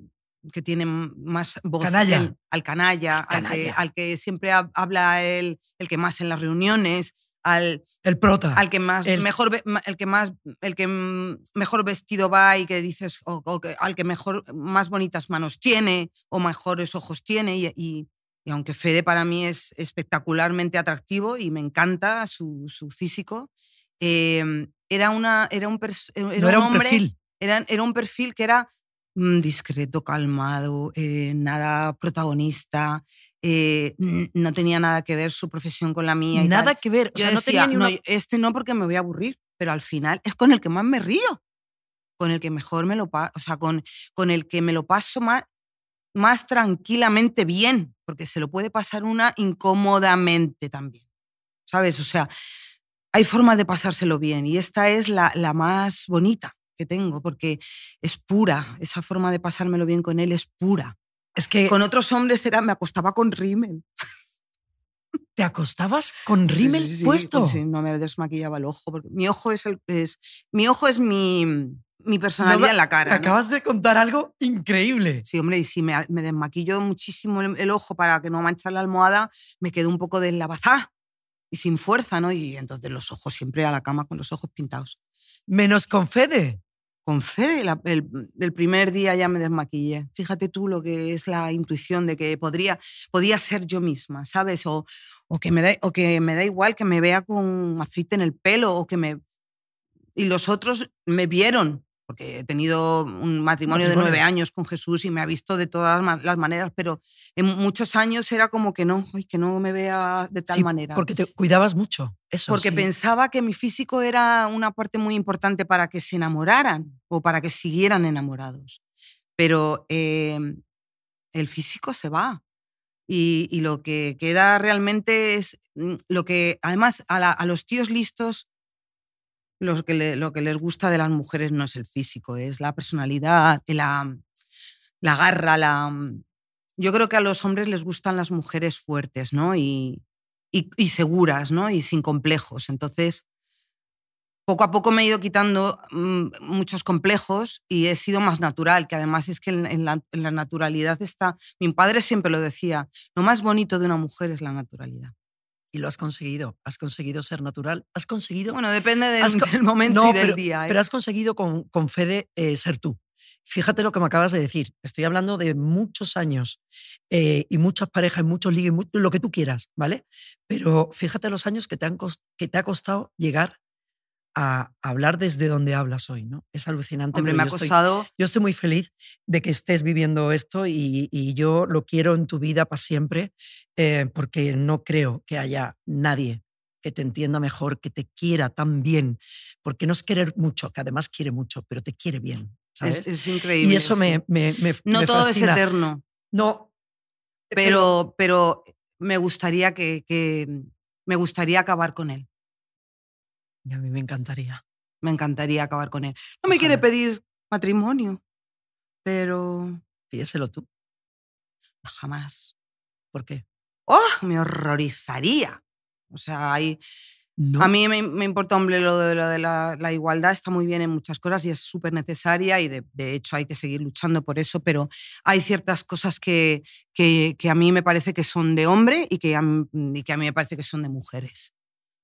que tiene más voz, Canalla. el- al canalla, Al, que, Canalla. al que siempre hab- habla el, el que más en las reuniones, al, El prota. al que más el- mejor el que más el que mm, mejor vestido va y que dices o, o que- al que mejor más bonitas manos tiene o mejores ojos tiene y, y- y aunque Fede para mí es espectacularmente atractivo y me encanta su, su físico eh, era una era un era no era un hombre perfil. era, era un perfil que era discreto, calmado, eh, nada protagonista, eh, no tenía nada que ver su profesión con la mía. y tal. Nada que ver. O Yo sea, no decía, tenía ni una. "No, este no porque me voy a aburrir, pero al final es con el que más me río, con el que mejor me lo paso, o sea, con, con el que me lo paso más, más tranquilamente bien, porque se lo puede pasar una incómodamente también, ¿sabes? O sea, hay formas de pasárselo bien y esta es la, la más bonita que tengo, porque es pura, esa forma de pasármelo bien con él es pura. Es que Con otros hombres era, me acostaba con rímel. te acostabas con rímel sí, sí, puesto. sí, no me desmaquillaba el ojo. Porque mi ojo es, el, es, mi, ojo es mi, mi personalidad No en la cara. ¿no? acabas de contar algo increíble. Sí, hombre, y si me, me desmaquillo muchísimo el, el ojo para que no manchar la almohada, me quedo un poco deslavazada y sin fuerza, ¿no? Y entonces los ojos siempre a la cama con los ojos pintados. Menos con Fede. Con Fede, el primer día ya me desmaquillé. Fíjate tú lo que es la intuición de que podría, podía ser yo misma, ¿sabes? O, o, que me da, o que me da igual que me vea con aceite en el pelo o que me... Y los otros me vieron, porque he tenido un matrimonio, de nueve años con Jesús y me ha visto de todas las maneras, pero en muchos años era como que no, que no me vea de tal Sí, manera. Porque te cuidabas mucho. Eso. Porque sí. pensaba que mi físico era una parte muy importante para que se enamoraran o para que siguieran enamorados. Pero eh, el físico se va. Y, y lo que queda realmente es mm, lo que, además, a, la- a los tíos listos, lo que, les gusta de las mujeres no es el físico, es la personalidad, la, la garra, la... Yo creo que a los hombres les gustan las mujeres fuertes, ¿no? Y, y, y seguras, ¿no? Y sin complejos. Entonces, poco a poco me he ido quitando mm, muchos complejos y he sido más natural, que además es que en la, en la naturalidad está... Mi padre siempre lo decía, lo más bonito de una mujer es la naturalidad. Y lo has conseguido. Has conseguido ser natural. Has conseguido. Bueno, depende del, Has co- del momento No, y del pero, día. ¿eh? pero has conseguido con, con Fede eh, ser tú. Fíjate lo que me acabas de decir. Estoy hablando de muchos años eh, y muchas parejas, y muchos ligues, mu- lo que tú quieras, ¿vale? Pero fíjate los años que te, han que te ha costado llegar a hablar desde donde hablas hoy, ¿no? Es alucinante. Hombre, pero me ha yo estoy- costado... yo estoy muy feliz de que estés viviendo esto y, y yo lo quiero en tu vida para siempre eh, porque no creo que haya nadie que te entienda mejor, que te quiera tan bien, porque no es querer mucho, que además quiere mucho, pero te quiere bien, ¿sabes? Es, es increíble. y eso me, me, me- No me todo fascina. es eterno, No, pero, pero me gustaría que, que- me gustaría acabar con él. Y a mí me encantaría. Me encantaría acabar con él. No me quiere pedir matrimonio, pero Pídeselo tú. jamás. ¿Por qué? ¡Oh! Me horrorizaría. O sea, hay, No. a mí me, me importa, hombre, lo de, lo de la, la igualdad está muy bien en muchas cosas y es súper necesaria y de, de hecho hay que seguir luchando por eso, pero hay ciertas cosas que, que, que a mí me parece que son de hombre y que, a mí, y que a mí me parece que son de mujeres.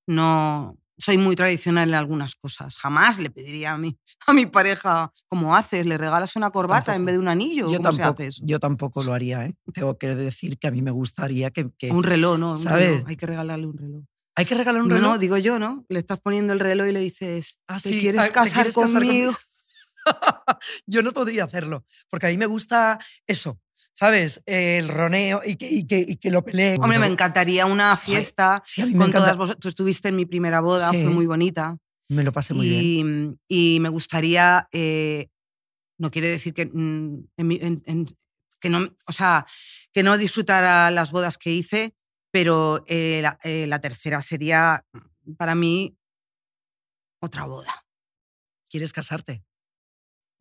No, soy muy tradicional en algunas cosas. Jamás le pediría a mi, a mi pareja, como haces, le regalas una corbata en vez de un anillo. Yo ¿Cómo se tampoco, hace eso? yo tampoco lo haría, ¿eh? Tengo que decir que a mí me gustaría que... que- Un reloj, ¿no? Un ¿sabes? reloj. Hay que regalarle un reloj. ¿Hay que regalar un reloj? no, digo yo, ¿no? Le estás poniendo el reloj y le dices, Ah, ¿te sí, quieres ah, ¿te casar quieres casar conmigo? conmigo? yo no podría hacerlo, porque a mí me gusta eso, ¿sabes? El roneo y que, y que, y que lo pelee. Hombre, me encantaría una fiesta Sí, a mí me con encanta. todas vosotras. Tú estuviste en mi primera boda, Sí. fue muy bonita. Me lo pasé muy bien. y, me gustaría, eh, no quiere decir que, mm, en mi- en- en- que no, o sea, que no disfrutara las bodas que hice, pero eh, la, eh, la tercera sería para mí otra boda. ¿Quieres casarte?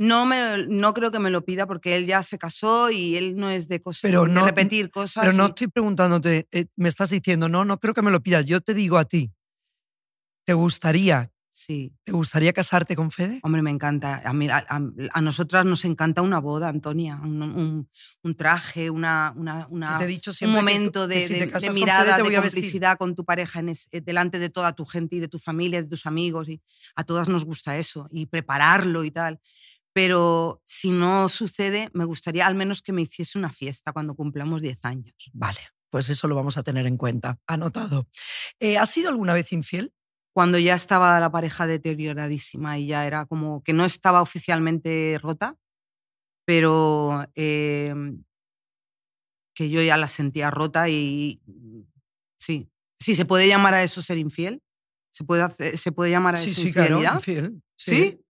No, me, no creo que me lo pida porque él ya se casó y él no es de, cosas, Pero de no- repetir cosas. Pero no y- estoy preguntándote, eh, me estás diciendo, no, no creo que me lo pidas. Yo te digo a ti, ¿te gustaría, Sí, ¿te gustaría casarte con Fede? hombre, me encanta. A, mí, a, a- a nosotras nos encanta una boda, Antonia. Un, un- un traje, una, una, Que una- te he dicho un que momento que de, si de- de casas con mirada, Fede de complicidad con tu pareja en es- eh, delante de toda tu gente y de tu familia, de tus amigos. Y a todas nos gusta eso y prepararlo y tal. Pero si no sucede, me gustaría al menos que me hiciese una fiesta cuando cumplamos 10 años. Vale, pues eso lo vamos a tener en cuenta. Anotado. Eh, ¿Has sido alguna vez infiel? Cuando ya estaba la pareja deterioradísima y ya era como que no estaba oficialmente rota, pero eh, que yo ya la sentía rota y mm, sí, sí, se puede llamar a eso ser infiel. ¿Se puede, hacer- se puede llamar a Sí, eso sí, claro, infidelidad? infiel. ¿Sí? Sí,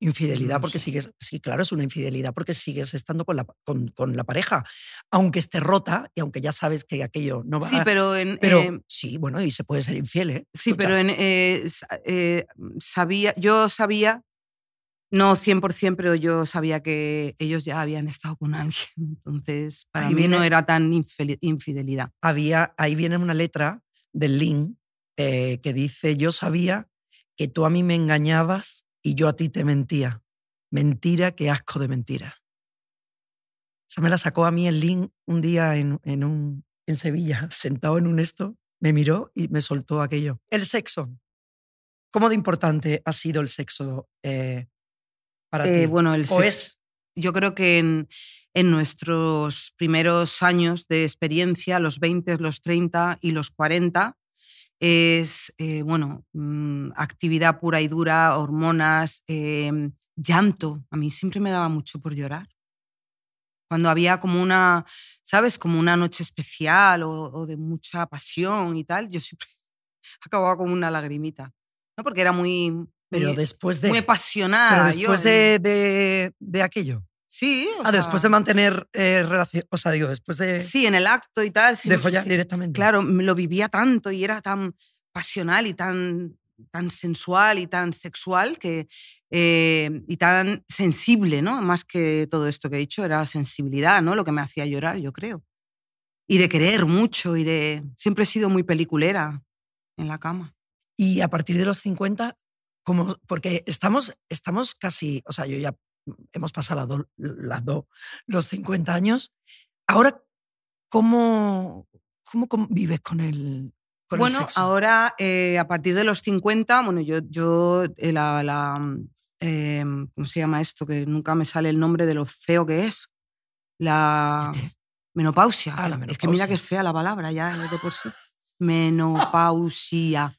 infidelidad No porque sé. sigues, sí, claro, es una infidelidad porque sigues estando con la, con, con la pareja, aunque esté rota y aunque ya sabes que aquello no va Sí, a... pero en... Pero eh, sí, bueno, y se puede ser infiel, ¿eh? Sí, Escucha, pero en, eh, eh, sabía, yo sabía, no 100%, pero yo sabía que ellos ya habían estado con alguien. Entonces, para Ahí mí no viene- era tan infidelidad. había, ahí viene una letra del link eh, que dice, yo sabía que tú a mí me engañabas y yo a ti te mentía. Mentira, qué asco de mentira. Esa me la sacó a mí el link un día en, en, un, en Sevilla, sentado en un esto, me miró y me soltó aquello. El sexo. ¿Cómo de importante ha sido el sexo eh, para Eh, ti? bueno, el ¿O sex- es? yo creo que en, en nuestros primeros años de experiencia, los 20, los 30 y los 40, es, eh, bueno, mm, actividad pura y dura, hormonas, em, llanto. A mí siempre me daba mucho por llorar. Cuando había como una, ¿sabes? Como una noche especial o, o de mucha pasión y tal, yo siempre acababa como una lagrimita. ¿no? Porque era muy, Pero muy, después de... muy apasionada. pero después de, de, de aquello. Sí, o Ah, después de mantener eh, relación, o sea, digo, después de, Sí, en el acto y tal. sí, de follar sí, directamente. Claro, lo vivía tanto y era tan pasional y tan, tan sensual y tan sexual que, eh, y tan sensible, ¿no? Más que todo esto que he dicho, era sensibilidad, ¿no? Lo que me hacía llorar, yo creo. Y de querer mucho y de... Siempre he sido muy peliculera en la cama. Y a partir de los 50, como, porque estamos, estamos casi, o sea, yo ya hemos pasado las dos, los 50 años. Ahora, ¿cómo, cómo convives con el, bueno, ahora eh, a partir de los 50, bueno, yo, yo eh, la, la, em, ¿cómo se llama esto? Que nunca me sale el nombre de lo feo que es. La menopausia. Ah, la Es que mira menopausia. que es fea la palabra ya de por sí. Menopausia.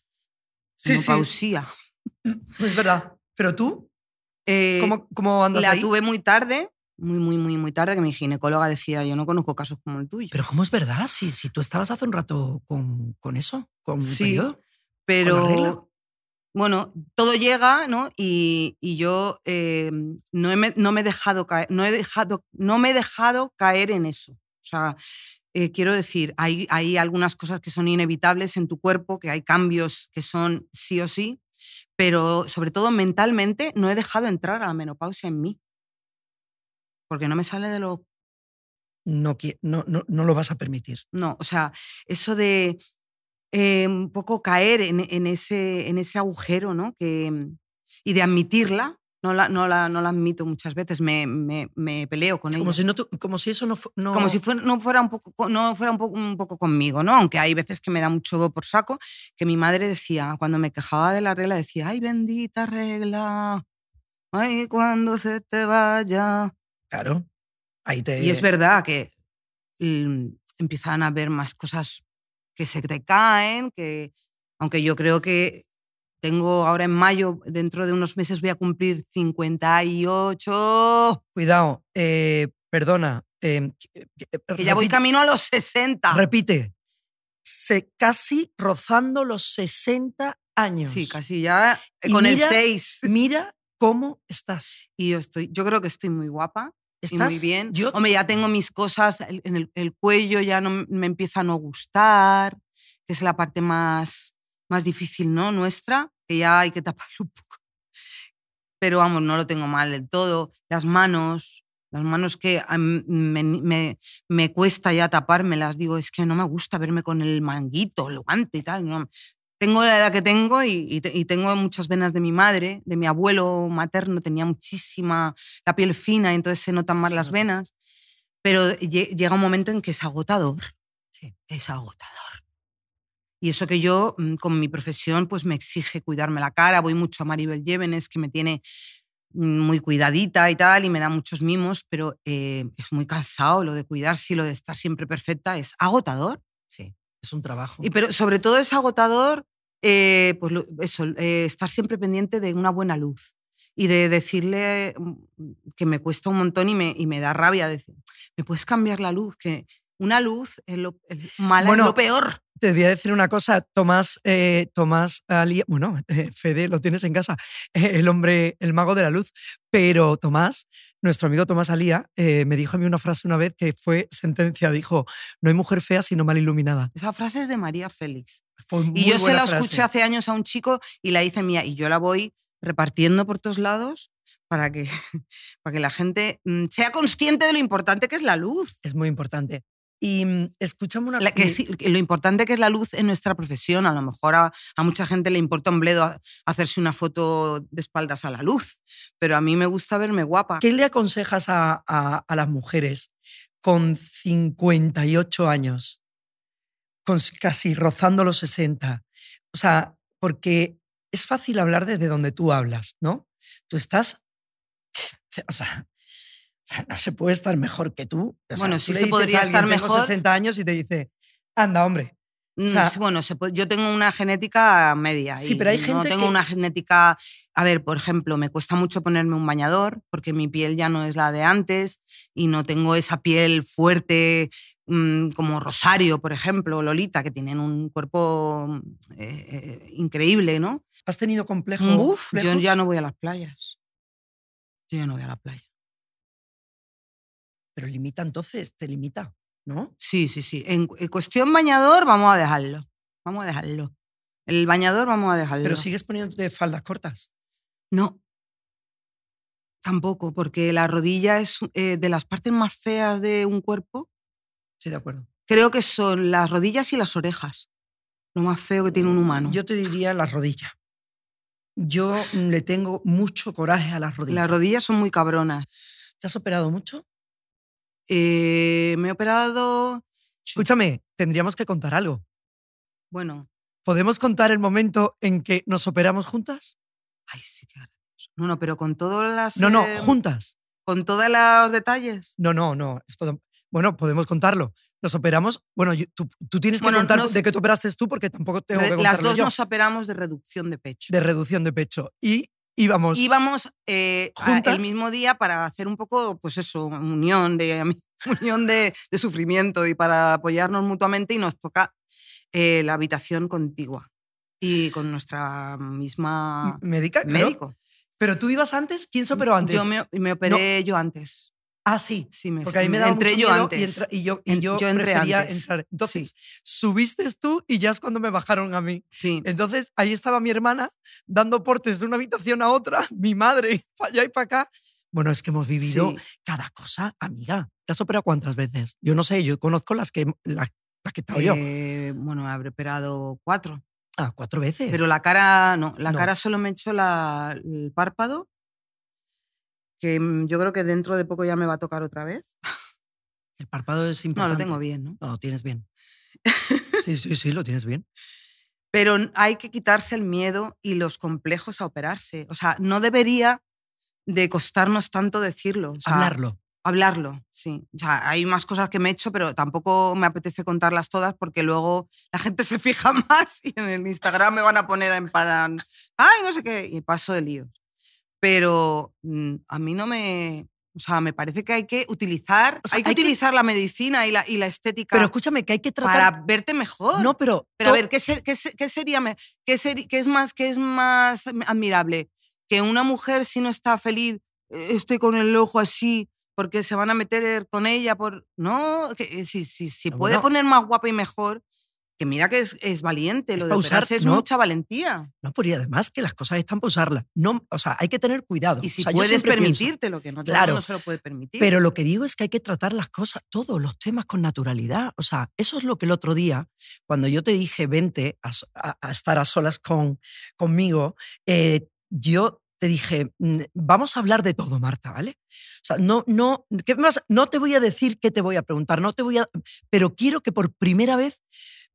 Sí, sí. menopausia. Es verdad. Pero tú, Eh, ¿cómo, cómo andas la ahí? tuve muy tarde, muy, muy, muy, muy tarde, que mi ginecóloga decía, yo no conozco casos como el tuyo. Pero ¿cómo es verdad? Si, si tú estabas hace un rato con, con eso, con Sí, periodo. pero bueno, todo llega, ¿no? Y, y yo eh, no, he me, no me he dejado caer, no he dejado, no me he dejado caer en eso. O sea, eh, quiero decir, hay, hay algunas cosas que son inevitables en tu cuerpo, que hay cambios que son sí o sí, pero sobre todo mentalmente no he dejado entrar a la menopausia en mí. Porque no me sale de lo No, no, no, no lo vas a permitir. No, o sea, eso de eh, un poco caer en, en ese, en ese agujero, ¿no? Que, y de admitirla, No la, no la, no la admito muchas veces, me, me, me peleo con Como ella. si, no, tu- como si eso no. Como si fuera- no fuera, un poco, co- no fuera un, poco, un poco conmigo, ¿no? Aunque hay veces que me da mucho por saco, que mi madre decía, cuando me quejaba de la regla, decía, ay, bendita regla, ay, cuando se te vaya. Claro. Ahí te... Y es verdad que mm, empiezan a haber más cosas que se te caen, que aunque yo creo que tengo ahora en mayo, dentro de unos meses voy a cumplir 58, Cuidado, eh, perdona. eh, que- que- que ya voy camino a los 60. Repite. Se, casi rozando los 60 años. Sí, casi ya eh, Y con mira- el 6. Mira cómo estás. Y yo estoy, yo creo que estoy muy guapa y Estás muy bien. Yo, Hombre, ya tengo mis cosas en el, el cuello, ya no me empieza a no gustar, que es la parte más, más difícil, ¿no? Nuestra, que ya hay que taparlo un poco. Pero vamos, no lo tengo mal del todo. Las manos, las manos que me, me, me cuesta ya tapármelas, digo, es que no me gusta verme con el manguito, el guante y tal. No. Tengo la edad que tengo y, y y tengo muchas venas de mi madre, de mi abuelo materno, tenía muchísima la piel fina, entonces se notan más Se las venas. Pero lle- llega un momento en que es agotador. Sí. Es agotador. Y eso que yo, mm, con mi profesión, pues me exige cuidarme la cara. Voy mucho a Maribel Llévenes, que me tiene mm, muy cuidadita y tal, y me da muchos mimos, pero eh, es muy cansado lo de cuidarse y lo de estar siempre perfecta. Es agotador. sí, es un trabajo. Y pero sobre todo es agotador, eh, pues eso, eh, estar siempre pendiente de una buena luz y de decirle mm, que me cuesta un montón y me, y me da rabia decir, ¿me puedes cambiar la luz? Que una luz es lo, es mala, Bueno, es lo peor. Te voy a decir una cosa, Tomás, eh, Tomás Alía, bueno, eh, Fede, lo tienes en casa, eh, el hombre, el mago de la luz, pero Tomás, nuestro amigo Tomás Alía, eh, me dijo a mí una frase una vez que fue sentencia, dijo, no hay mujer fea sino mal iluminada. Esa frase es de María Félix. Y yo se la frase. escuché hace años a un chico y la hice mía y yo la voy repartiendo por todos lados para que, para que la gente mm, sea consciente de lo importante que es la luz. Es muy importante. Y mm, escúchame una La- que que lo importante que es la luz en nuestra profesión. A lo mejor a, a mucha gente le importa un bledo hacerse una foto de espaldas a la luz, pero a mí me gusta verme guapa. ¿Qué le aconsejas a, a- a las mujeres con 58 años, con casi rozando los 60? O sea, porque es fácil hablar desde donde tú hablas, ¿no? Tú estás, o sea, sea, no se puede estar mejor que tú. O sea, Bueno, sí se a podría estar "Tengo mejor". 60 años y te dice, anda, hombre. Mm, sea- sí, bueno, se puede- yo tengo una genética media. Sí, y pero hay No gente tengo que- una genética. A ver, por ejemplo, me cuesta mucho ponerme un bañador porque mi piel ya no es la de antes y no tengo esa piel fuerte mm, como Rosario, por ejemplo, o Lolita, que tienen un cuerpo mm, eh, eh, increíble, ¿no? ¿Has tenido complejo? Uf, yo ya no voy a las playas. Yo ya no voy a la playa. Pero limita entonces, te limita, ¿no? Sí, sí, sí. En, en cuestión bañador, vamos a dejarlo. Vamos a dejarlo. El bañador, vamos a dejarlo. Pero sigues poniéndote faldas cortas. No. Tampoco, porque la rodilla es eh, de las partes más feas de un cuerpo. Sí, de acuerdo. Creo que son las rodillas y las orejas. Lo más feo que tiene un humano. Yo te diría las rodillas. Yo mm, le tengo mucho coraje a las rodillas. Las rodillas son muy cabronas. ¿Te has operado mucho? Eh, me he operado. Escúchame, tendríamos que contar algo. Bueno, ¿Podemos contar el momento en que nos operamos juntas? ay, sí que gracioso. No, no, pero con todas las. No, no, eh, juntas. Con todos los detalles. No, no, no. Esto, no- bueno, podemos contarlo. Nos operamos. Bueno, yo- tú, tú tienes que Bueno, contar nos- de qué te operaste tú porque tampoco tengo que las contarlo dos yo. nos operamos de reducción de pecho. De reducción de pecho. Y íbamos. íbamos eh, el mismo día para hacer un poco, pues eso, unión de, unión de, de sufrimiento y para apoyarnos mutuamente y nos toca eh, la habitación contigua y con nuestra misma médica, médico. Pero tú ibas antes. ¿Quién se operó antes? Yo me, me operé yo antes. Ah, sí. Sí, me, Porque a mí me daba entré mucho yo miedo antes. Y, entra- y yo, y yo, yo entré prefería antes. entrar. Entonces, subiste tú y ya es cuando me bajaron a mí. Sí. Entonces, ahí estaba mi hermana dando portes de una habitación a otra, mi madre para allá y para acá. Bueno, es que hemos vivido sí. cada cosa, amiga. ¿Te has operado cuántas veces? Yo no sé, yo conozco las que, las, las que he estado yo. Eh, bueno, habré operado cuatro. Ah, cuatro veces. Pero la cara, no, la No. cara solo me he hecho la- el párpado que mm, yo creo que dentro de poco ya me va a tocar otra vez. El párpado es No, importante. lo tengo bien, ¿no? No, lo tienes bien. Sí, sí, sí, lo tienes bien. Pero hay que quitarse el miedo y los complejos a operarse. O sea, no debería de costarnos tanto decirlo. o sea, Hablarlo. Hablarlo, sí. O sea, hay más cosas que me he hecho, pero tampoco me apetece contarlas todas porque luego la gente se fija más y en el Instagram me van a poner en plan, ay, no sé qué, y paso de líos. Pero mm, a mí no me... O sea, me parece que hay que utilizar, O sea, hay que hay que- utilizar la medicina y la, y la estética Pero escúchame, que hay que tratar. para verte mejor. No, pero. Pero a ver, ¿qué, se- qué qué sería, qué, seri- qué es más, qué es más admirable? Que una mujer, si no está feliz, eh, esté con el ojo así porque se van a meter con ella por... No, que eh, si, si, si puede bueno. poner más guapa y mejor, que mira que es, es valiente, Es lo de usar, es ¿no? mucha valentía. No, pero y además que las cosas están para usarlas. No, o sea, hay que tener cuidado. Y si O sea, yo puedes permitirte lo que no Claro, mundo se lo puede permitir. Pero lo que digo es que hay que tratar las cosas, todos los temas con naturalidad. O sea, eso es lo que el otro día, cuando yo te dije, vente a, so- a- a estar a solas con, conmigo, eh, yo te dije, "Mm, vamos a hablar de todo, Marta, ¿vale? O sea, no, no, ¿qué más? no te voy a decir qué te voy a preguntar, no te voy a, pero quiero que por primera vez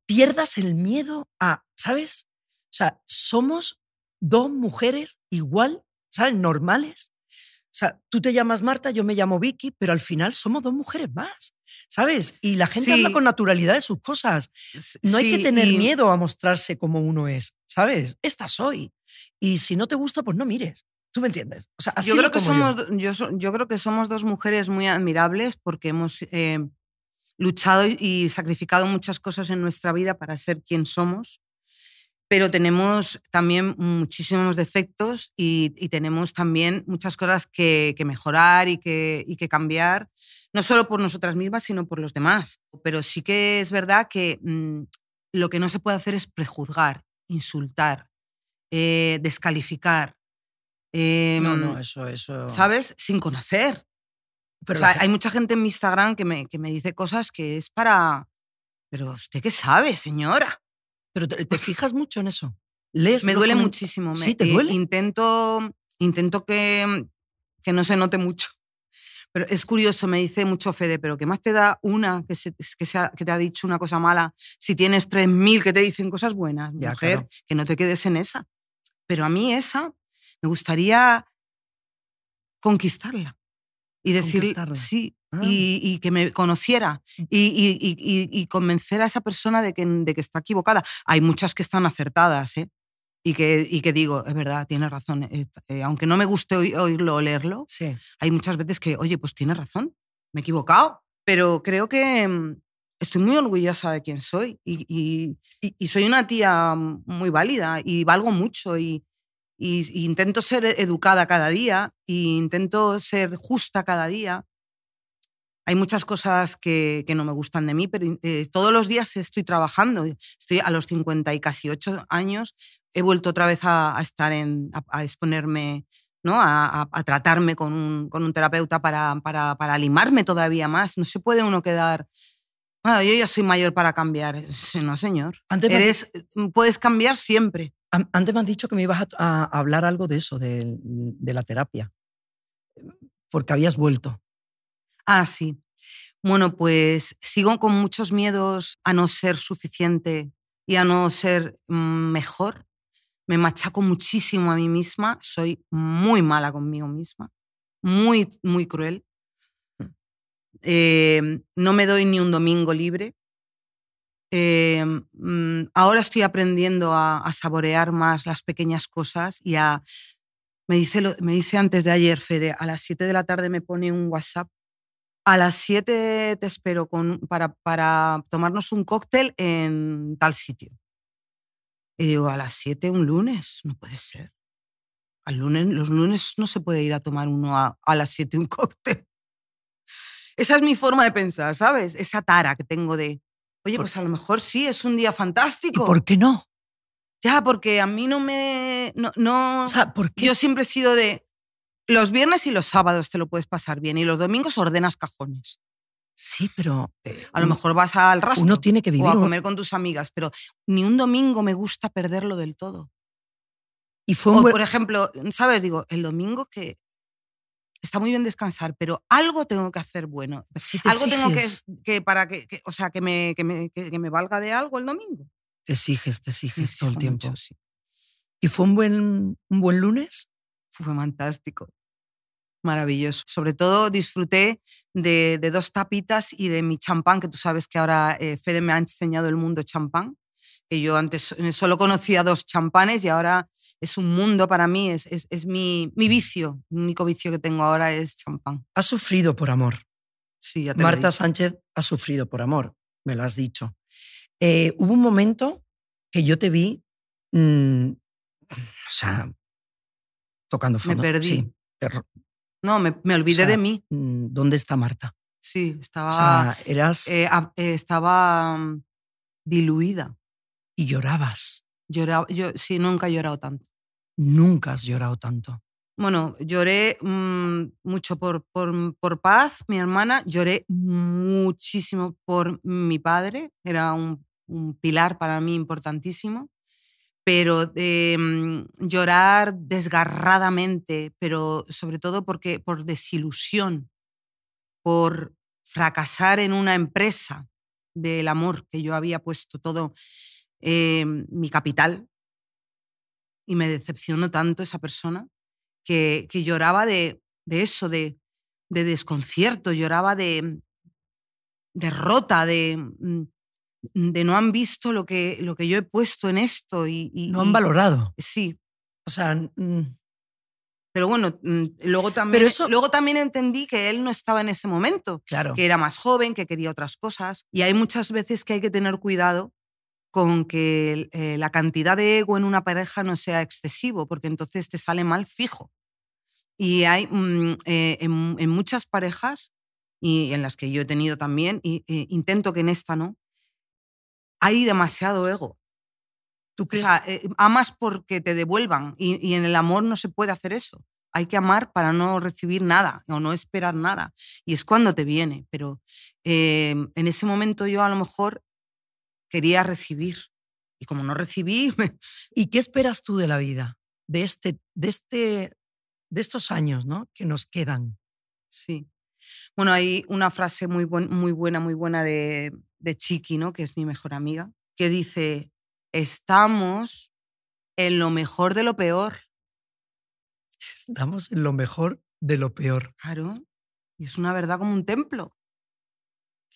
pierdas el miedo a, ¿sabes? O sea, somos dos mujeres igual, ¿sabes? Normales. O sea, tú te llamas Marta, yo me llamo Vicky, pero al final somos dos mujeres más, ¿sabes? Y la gente habla Sí. con naturalidad de sus cosas. No hay que tener y- miedo a mostrarse como uno es, ¿sabes? Esta soy. Y si no te gusta, pues no mires. ¿Tú me entiendes? O sea, así yo creo que somos yo, yo creo que somos dos mujeres muy admirables porque hemos eh, luchado y- sacrificado muchas cosas en nuestra vida para ser quien somos pero tenemos también muchísimos defectos y, y tenemos también muchas cosas que, que mejorar y que, y que cambiar, no solo por nosotras mismas, sino por los demás. Pero sí que es verdad que mm, lo que no se puede hacer es prejuzgar, insultar, eh, descalificar. eh, No, no, eso, eso. ¿Sabes? Sin conocer. Pero o sea, hay mucha gente en mi Instagram que me, que me dice cosas que es para... Pero usted qué sabe, señora. pero te, te fijas mucho en eso. Lees Me duele muchísimo. me- Sí, te eh, duele. Intento, intento que, que no se note mucho. Pero es curioso, me dice mucho Fede, pero ¿qué más te da una que, se, que, se ha- que te ha dicho una cosa mala si tienes 3.000 que te dicen cosas buenas? Ya, Mujer, claro. que no te quedes en esa. Pero a mí esa me gustaría conquistarla. Y decir, sí, Ah. y, y que me conociera y, y- y- y- convencer a esa persona de que, de que está equivocada. Hay muchas que están acertadas, ¿eh? Y que, y que digo, es verdad, tienes razón. eh, eh, aunque no me guste oí- oírlo o leerlo, Sí. hay muchas veces que, oye, pues tienes razón, me he equivocado. Pero creo que mm, estoy muy orgullosa de quién soy y, y- y- y soy una tía mm, muy válida y valgo mucho y, y- y intento ser educada cada día y intento ser justa cada día. Hay muchas cosas que, que no me gustan de mí, pero eh, todos los días estoy trabajando. Estoy a los 50 y casi 8 años, he vuelto otra vez a, a estar en, a, a exponerme, ¿no? a, a- tratarme con un, con un terapeuta para, para, para limarme todavía más. No se puede uno quedar... "Ah, yo ya soy mayor para cambiar. No, señor. Antes Eres, puedes cambiar siempre. An- Antes me has dicho que me ibas a, a hablar algo de eso, de, de la terapia. Porque habías vuelto. Ah, sí. Bueno, pues sigo con muchos miedos a no ser suficiente y a no ser mm, mejor. Me machaco muchísimo a mí misma. Soy muy mala conmigo misma. Muy, muy cruel. Eh, no me doy ni un domingo libre. Eh, mm, ahora estoy aprendiendo a, saborear más las pequeñas cosas y a... Me dice, me dice antes de ayer, Fede, a las 7 de la tarde me pone un WhatsApp a las 7 te espero con, para, para tomarnos un cóctel en tal sitio. Y digo, a las 7 un lunes, no puede ser. Al lunes, los lunes no se puede ir a tomar uno a, a las 7 un cóctel. Esa es mi forma de pensar, ¿sabes? Esa tara que tengo de, oye, pues a lo mejor sí, es un día ¿Y fantástico. por qué no? Ya, porque a mí no me... No, no- O sea, ¿por qué? yo siempre he sido de, los viernes y los sábados te lo puedes pasar bien y los domingos ordenas cajones. Sí, pero. eh, A lo mejor vas al rastro Uno tiene que o vivir. a uno- comer con tus amigas, pero ni un domingo me gusta perderlo del todo. Y fue un O, buen- por ejemplo, ¿sabes? Digo, el domingo que, está muy bien descansar, pero algo tengo que hacer bueno. Si te algo tengo que, exiges, que para que, que- o sea, que me, que, me, que- me valga de algo el domingo. te exiges, te Me exiges todo el tiempo. mucho, sí. ¿Y fue un buen, un buen lunes? Fue fantástico. Maravilloso. Sobre todo disfruté de, de dos tapitas y de mi champán, que tú sabes que ahora eh, Fede me ha enseñado el mundo champán, que yo antes eh, solo conocía dos champanes y ahora es un mundo para mí, es, es, es mi, mi vicio. El único vicio que tengo ahora es champán. Has sufrido por amor. Sí, ya te lo he Marta dicho. Sánchez ha sufrido por amor, me lo has dicho. Eh, hubo un momento que yo te vi, mm, o sea, tocando fondo. perdí. Sí, pero, No, me, me olvidé sea, de mí. mm, ¿Dónde está Marta? Sí, estaba, O sea, eras eh, eh, estaba mm, diluida. Y llorabas. Lloraba, yo sí, nunca he llorado tanto. Nunca has llorado tanto. Bueno, lloré mm, mucho por, por, por Paz, mi hermana, lloré muchísimo por mi padre, era un, un pilar para mí importantísimo, pero de, mm, llorar desgarradamente, pero sobre todo porque, por desilusión, por fracasar en una empresa del amor que yo había puesto todo eh, mi capital y me decepcionó tanto esa persona que, que lloraba de, de eso, de, de desconcierto, lloraba de derrota, de, mm, de no han visto lo que, lo que yo he puesto en esto. Y, y- No han y- valorado. Sí, O sea, mm, pero bueno, mm, luego también, Pero eso- luego también entendí que él no estaba en ese momento, claro. que era más joven, que quería otras cosas. Y hay muchas veces que hay que tener cuidado con que eh, la cantidad de ego en una pareja no sea excesivo, porque entonces te sale mal fijo. Y hay mm, eh, en, en muchas parejas, y en las que yo he tenido también, y eh, intento que en esta no, hay demasiado ego. ¿Tú O crees? sea, amas porque te devuelvan y, y en el amor no se puede hacer eso. Hay que amar para no recibir nada o no esperar nada. Y es cuando te viene. Pero eh, en ese momento yo a lo mejor quería recibir. Y como no recibí, me- ¿Y qué esperas tú de la vida? De este, de este, de estos años, ¿no? Que nos quedan. sí. Bueno, hay una frase muy, buen- muy buena, muy buena de, de Chiqui, ¿no? que es mi mejor amiga, que dice, estamos en lo mejor de lo peor. Estamos en lo mejor de lo peor. Claro. Y es una verdad como un templo.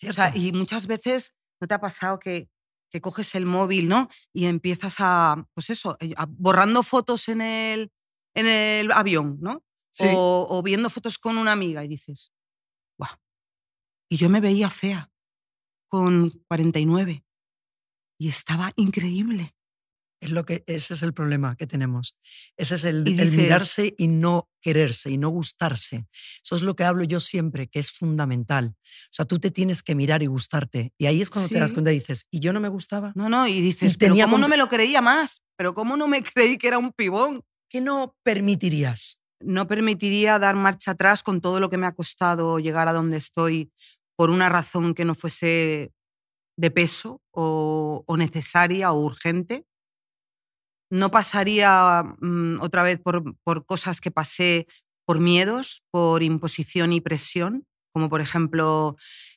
O sea, y muchas veces no te ha pasado que, que coges el móvil, ¿no? Y empiezas a, pues eso, eh, a- borrando fotos en el, en el avión, ¿no? Sí. O, o viendo fotos con una amiga y dices, ¡guau! Y yo me veía fea con 49 y estaba increíble. Es lo que, ese es el problema que tenemos. Ese es el, dices- mirarse y no quererse y no gustarse. Eso es lo que hablo yo siempre, que es fundamental. O sea, tú te tienes que mirar y gustarte. Y ahí es cuando te das cuenta y dices, ¿y yo no me gustaba? No, no, y dices, Y pero ¿cómo no me lo creía más? ¿Pero cómo no me creí que era un pibón? ¿Qué no permitirías? no permitiría dar marcha atrás con todo lo que me ha costado llegar a donde estoy por una razón que no fuese de peso o, o necesaria o urgente. No pasaría mm, otra vez por, por cosas que pasé por miedos, por imposición y presión, como por ejemplo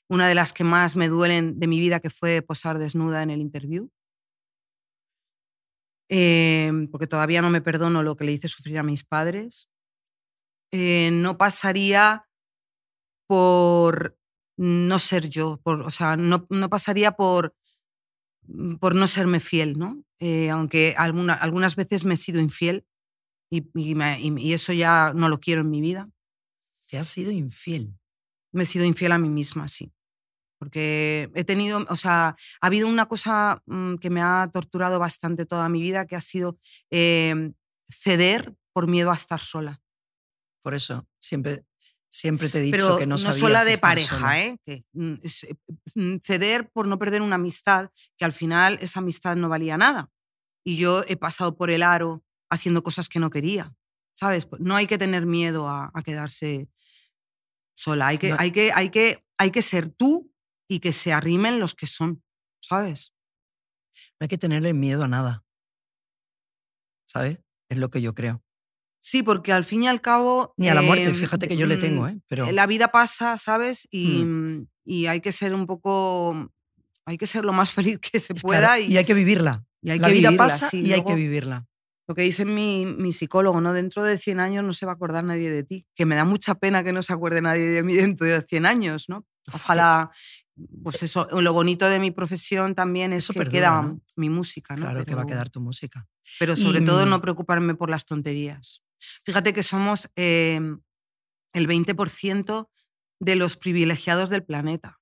una de las que más me duelen de mi vida, que fue posar desnuda en el interview. Eh, porque todavía no me perdono lo que le hice sufrir a mis padres eh, no pasaría por no ser yo, por, o sea, no, no pasaría por, por no serme fiel, ¿no? Eh, aunque alguna- algunas veces me he sido infiel y, y me- y- y eso ya no lo quiero en mi vida. Te has sido infiel. Me he sido infiel a mí misma, sí. Porque he tenido, o sea, ha habido una cosa mm, que me ha torturado bastante toda mi vida, que ha sido eh, ceder por miedo a estar sola. Por eso siempre, siempre te he dicho pero que no no sabías sola de pareja, sola. ¿eh? Que, mm, eh, mm, ceder por no perder una amistad, que al final esa amistad no valía nada. Y yo he pasado por el aro haciendo cosas que no quería, ¿sabes? Pues No hay que tener miedo a, a quedarse sola, hay que, No. hay, que, hay, que, hay que ser tú y que se arrimen los que son, ¿sabes? No hay que tenerle miedo a nada. ¿Sabes? Es lo que yo creo. Sí, porque al fin y al cabo... Ni a la muerte, eh, fíjate que yo le tengo, mm, ¿eh? Pero La vida pasa, ¿sabes? Y, y hay que ser un poco... Hay que ser lo más feliz que se claro, pueda y, y hay que vivirla. y hay la que vida vivirla, pasa sí. y hay que Luego, vivirla. Lo que dice mi, mi psicólogo, ¿no? Dentro de 100 años no se va a acordar nadie de ti. Que me da mucha pena que no se acuerde nadie de mí dentro de 100 años, ¿no? Ojalá, pues eso, lo bonito de mi profesión también es Eso que perdura, queda ¿no? mi música, ¿no? Claro que va a Pero- quedar tu música. Pero sobre Y, todo mm, no preocuparme por las tonterías. Fíjate que somos eh, el 20% de los privilegiados del planeta.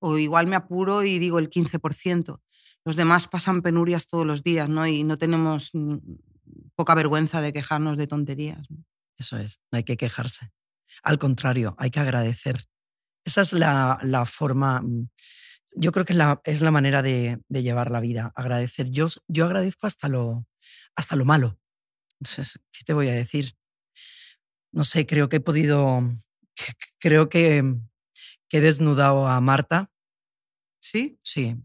O igual me apuro y digo el 15%. Los demás pasan penurias todos los días, ¿no? Y no tenemos poca vergüenza de quejarnos de tonterías. Eso es, no hay que quejarse. Al contrario, hay que agradecer. Esa es la, la forma, mm, yo creo que es la, es la manera de, de llevar la vida, agradecer. Yo, yo agradezco hasta lo, hasta lo malo. ¿Qué te voy a decir? No sé, creo que he podido, que- creo que, que he desnudado a Marta. ¿Sí? Sí,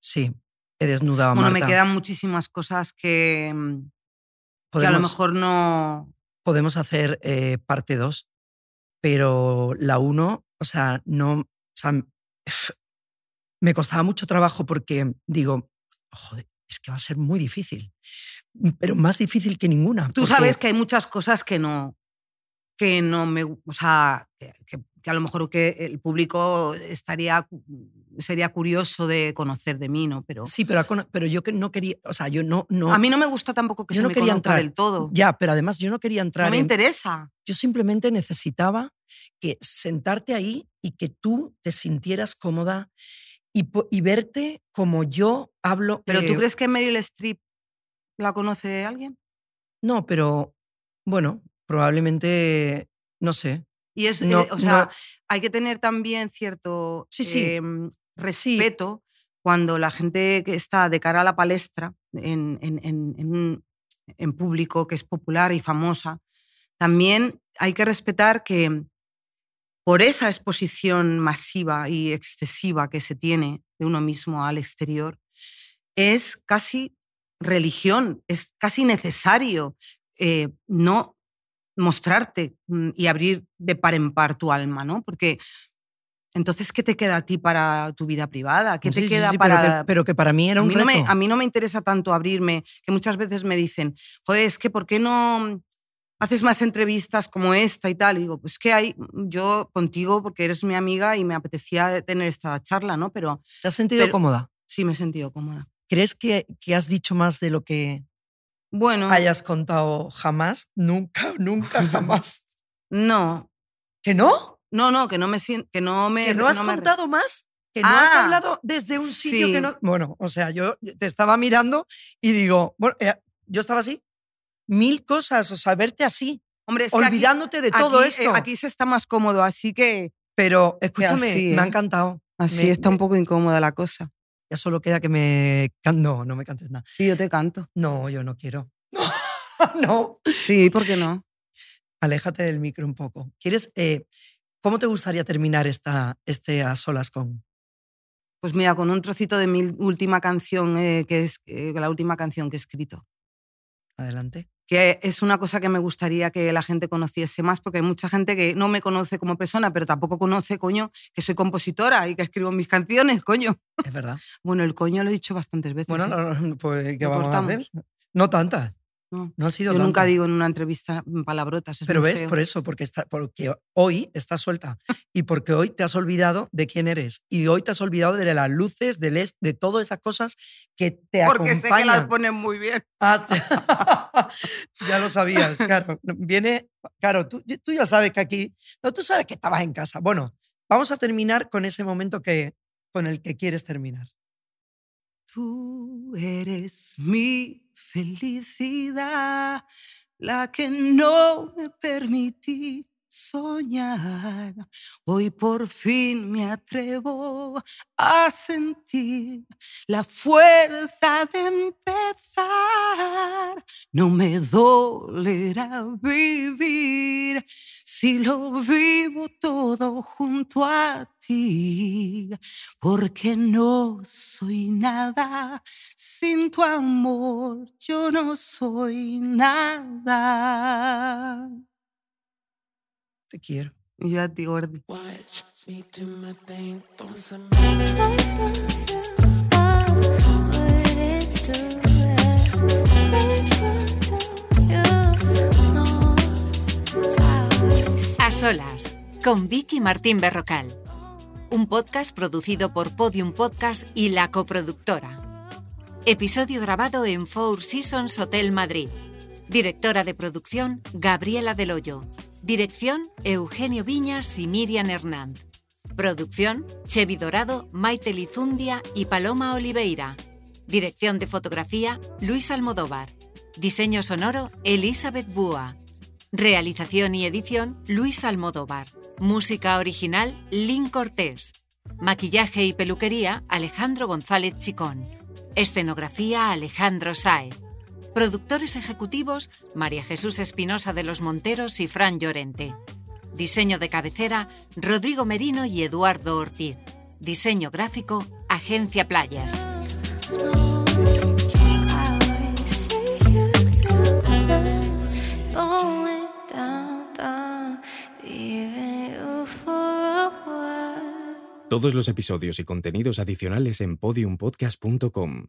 sí, he desnudado a Bueno, Marta. me quedan muchísimas cosas que, mm, que a lo Podemos- mejor no... podemos hacer eh, parte 2, pero la 1, o sea, no, o sea, me costaba mucho trabajo porque digo, joder, es que va a ser muy difícil, pero más difícil que ninguna. Tú porque- sabes que hay muchas cosas que no, que no me, o sea, que, a lo mejor que el público estaría, sería curioso de conocer de mí, ¿no? Pero Sí, pero, pero yo que no quería, o sea, yo no... no a mí no me gusta tampoco que yo se no me quería entrar. del todo. Ya, pero además yo no quería entrar No me en- interesa. Yo simplemente necesitaba que sentarte ahí y que tú te sintieras cómoda y, y verte como yo hablo. ¿Pero tú eh, crees que Meryl Streep la conoce alguien? No, pero bueno, probablemente, no sé. Y es, No, eh, o sea, no. hay que tener también cierto Sí, sí. em, respeto cuando la gente que está de cara a la palestra en, en- en público que es popular y famosa, también hay que respetar que por esa exposición masiva y excesiva que se tiene de uno mismo al exterior, es casi religión, es casi necesario eh, no mostrarte mm, y abrir de par en par tu alma, ¿no? Porque entonces, ¿qué te queda a ti para tu vida privada? ¿Qué te Sí, sí, queda sí, para...? que- Pero que, para mí era a, un mí no me, a mí no me interesa tanto abrirme, que muchas veces me dicen, joder, es que ¿por qué no haces más entrevistas como esta y tal? Y digo, pues que hay, yo contigo, porque eres mi amiga y me apetecía tener esta charla, ¿no? Pero ¿Te has sentido pero- cómoda? sí me he sentido cómoda. ¿Crees que, que has dicho más de lo que Bueno, hayas contado jamás? Nunca, nunca, jamás. no, ¿Que no? no, no, que no me siento, que no me... ¿Que no has me- contado más? ¿Que no has Ah, hablado desde un sitio que sí. no...? Bueno, o sea, yo te estaba mirando y digo, bueno, eh, yo estaba así, mil cosas, o sea, verte así, Hombre, es que aquí- olvidándote de todo aquí, eh, esto. aquí se está más cómodo, así que Pero escúchame, así, me ha ¿eh? encantado. así Me- está me- un poco incómoda la cosa. Ya solo queda que me... No, no me cantes nada. Sí, yo te canto. No, yo no quiero. no. Sí, ¿por qué no? Aléjate del micro un poco. ¿Quieres... eh, ¿Cómo te gustaría terminar esta, este a solas con? Pues mira, con un trocito de mi última canción, eh, que es eh, la última canción que he escrito, Adelante. Que es una cosa que me gustaría que la gente conociese más, porque hay mucha gente que no me conoce como persona, pero tampoco conoce, coño, que soy compositora y que escribo mis canciones, coño. Es verdad. Bueno, el coño lo he dicho bastantes veces. Bueno, ¿eh? no, no, pues ¿qué vamos cortamos. a hacer? No tantas. No. No han sido Yo nunca digo en una entrevista palabrotas. es Pero ves, feo. por eso, porque, está, porque hoy estás suelta y porque hoy te has olvidado de quién eres y hoy te has olvidado de las luces, del est- de todas esas cosas que te Porque sé que las acompañan. ponen muy bien. Ah, ya lo sabías, claro. Viene, claro, tú, tú ya sabes que aquí, no, tú sabes que estabas en casa. Bueno, vamos a terminar con ese momento que, con el que quieres terminar. Tú eres mi felicidad, la que no me permití soñar. Hoy por fin me atrevo a sentir la fuerza de empezar. No me dolerá vivir si lo vivo todo junto a ti, porque no soy nada sin tu amor, yo no soy nada. Quiero. Yo a ti. A solas, con Vicky Martín Berrocal. Un podcast producido por Podium Podcast y la coproductora. Episodio grabado en Four Seasons Hotel Madrid. Directora de producción, Gabriela Del Hoyo. Dirección, Eugenio Viñas y Miriam Hernández. Producción, Chevi Dorado, Maite Lizundia y Paloma Oliveira. Dirección de fotografía, Luis Almodóvar. Diseño sonoro, Elizabeth Búa. Realización y edición, Luis Almodóvar. Música original, Lynn Cortés. Maquillaje y peluquería, Alejandro González Chicón. Escenografía, Alejandro Saez. Productores ejecutivos, María Jesús Espinosa de los Monteros y Fran Llorente. Diseño de cabecera, Rodrigo Merino y Eduardo Ortiz. Diseño gráfico, Agencia Player. Todos los episodios y contenidos adicionales en podiumpodcast.com.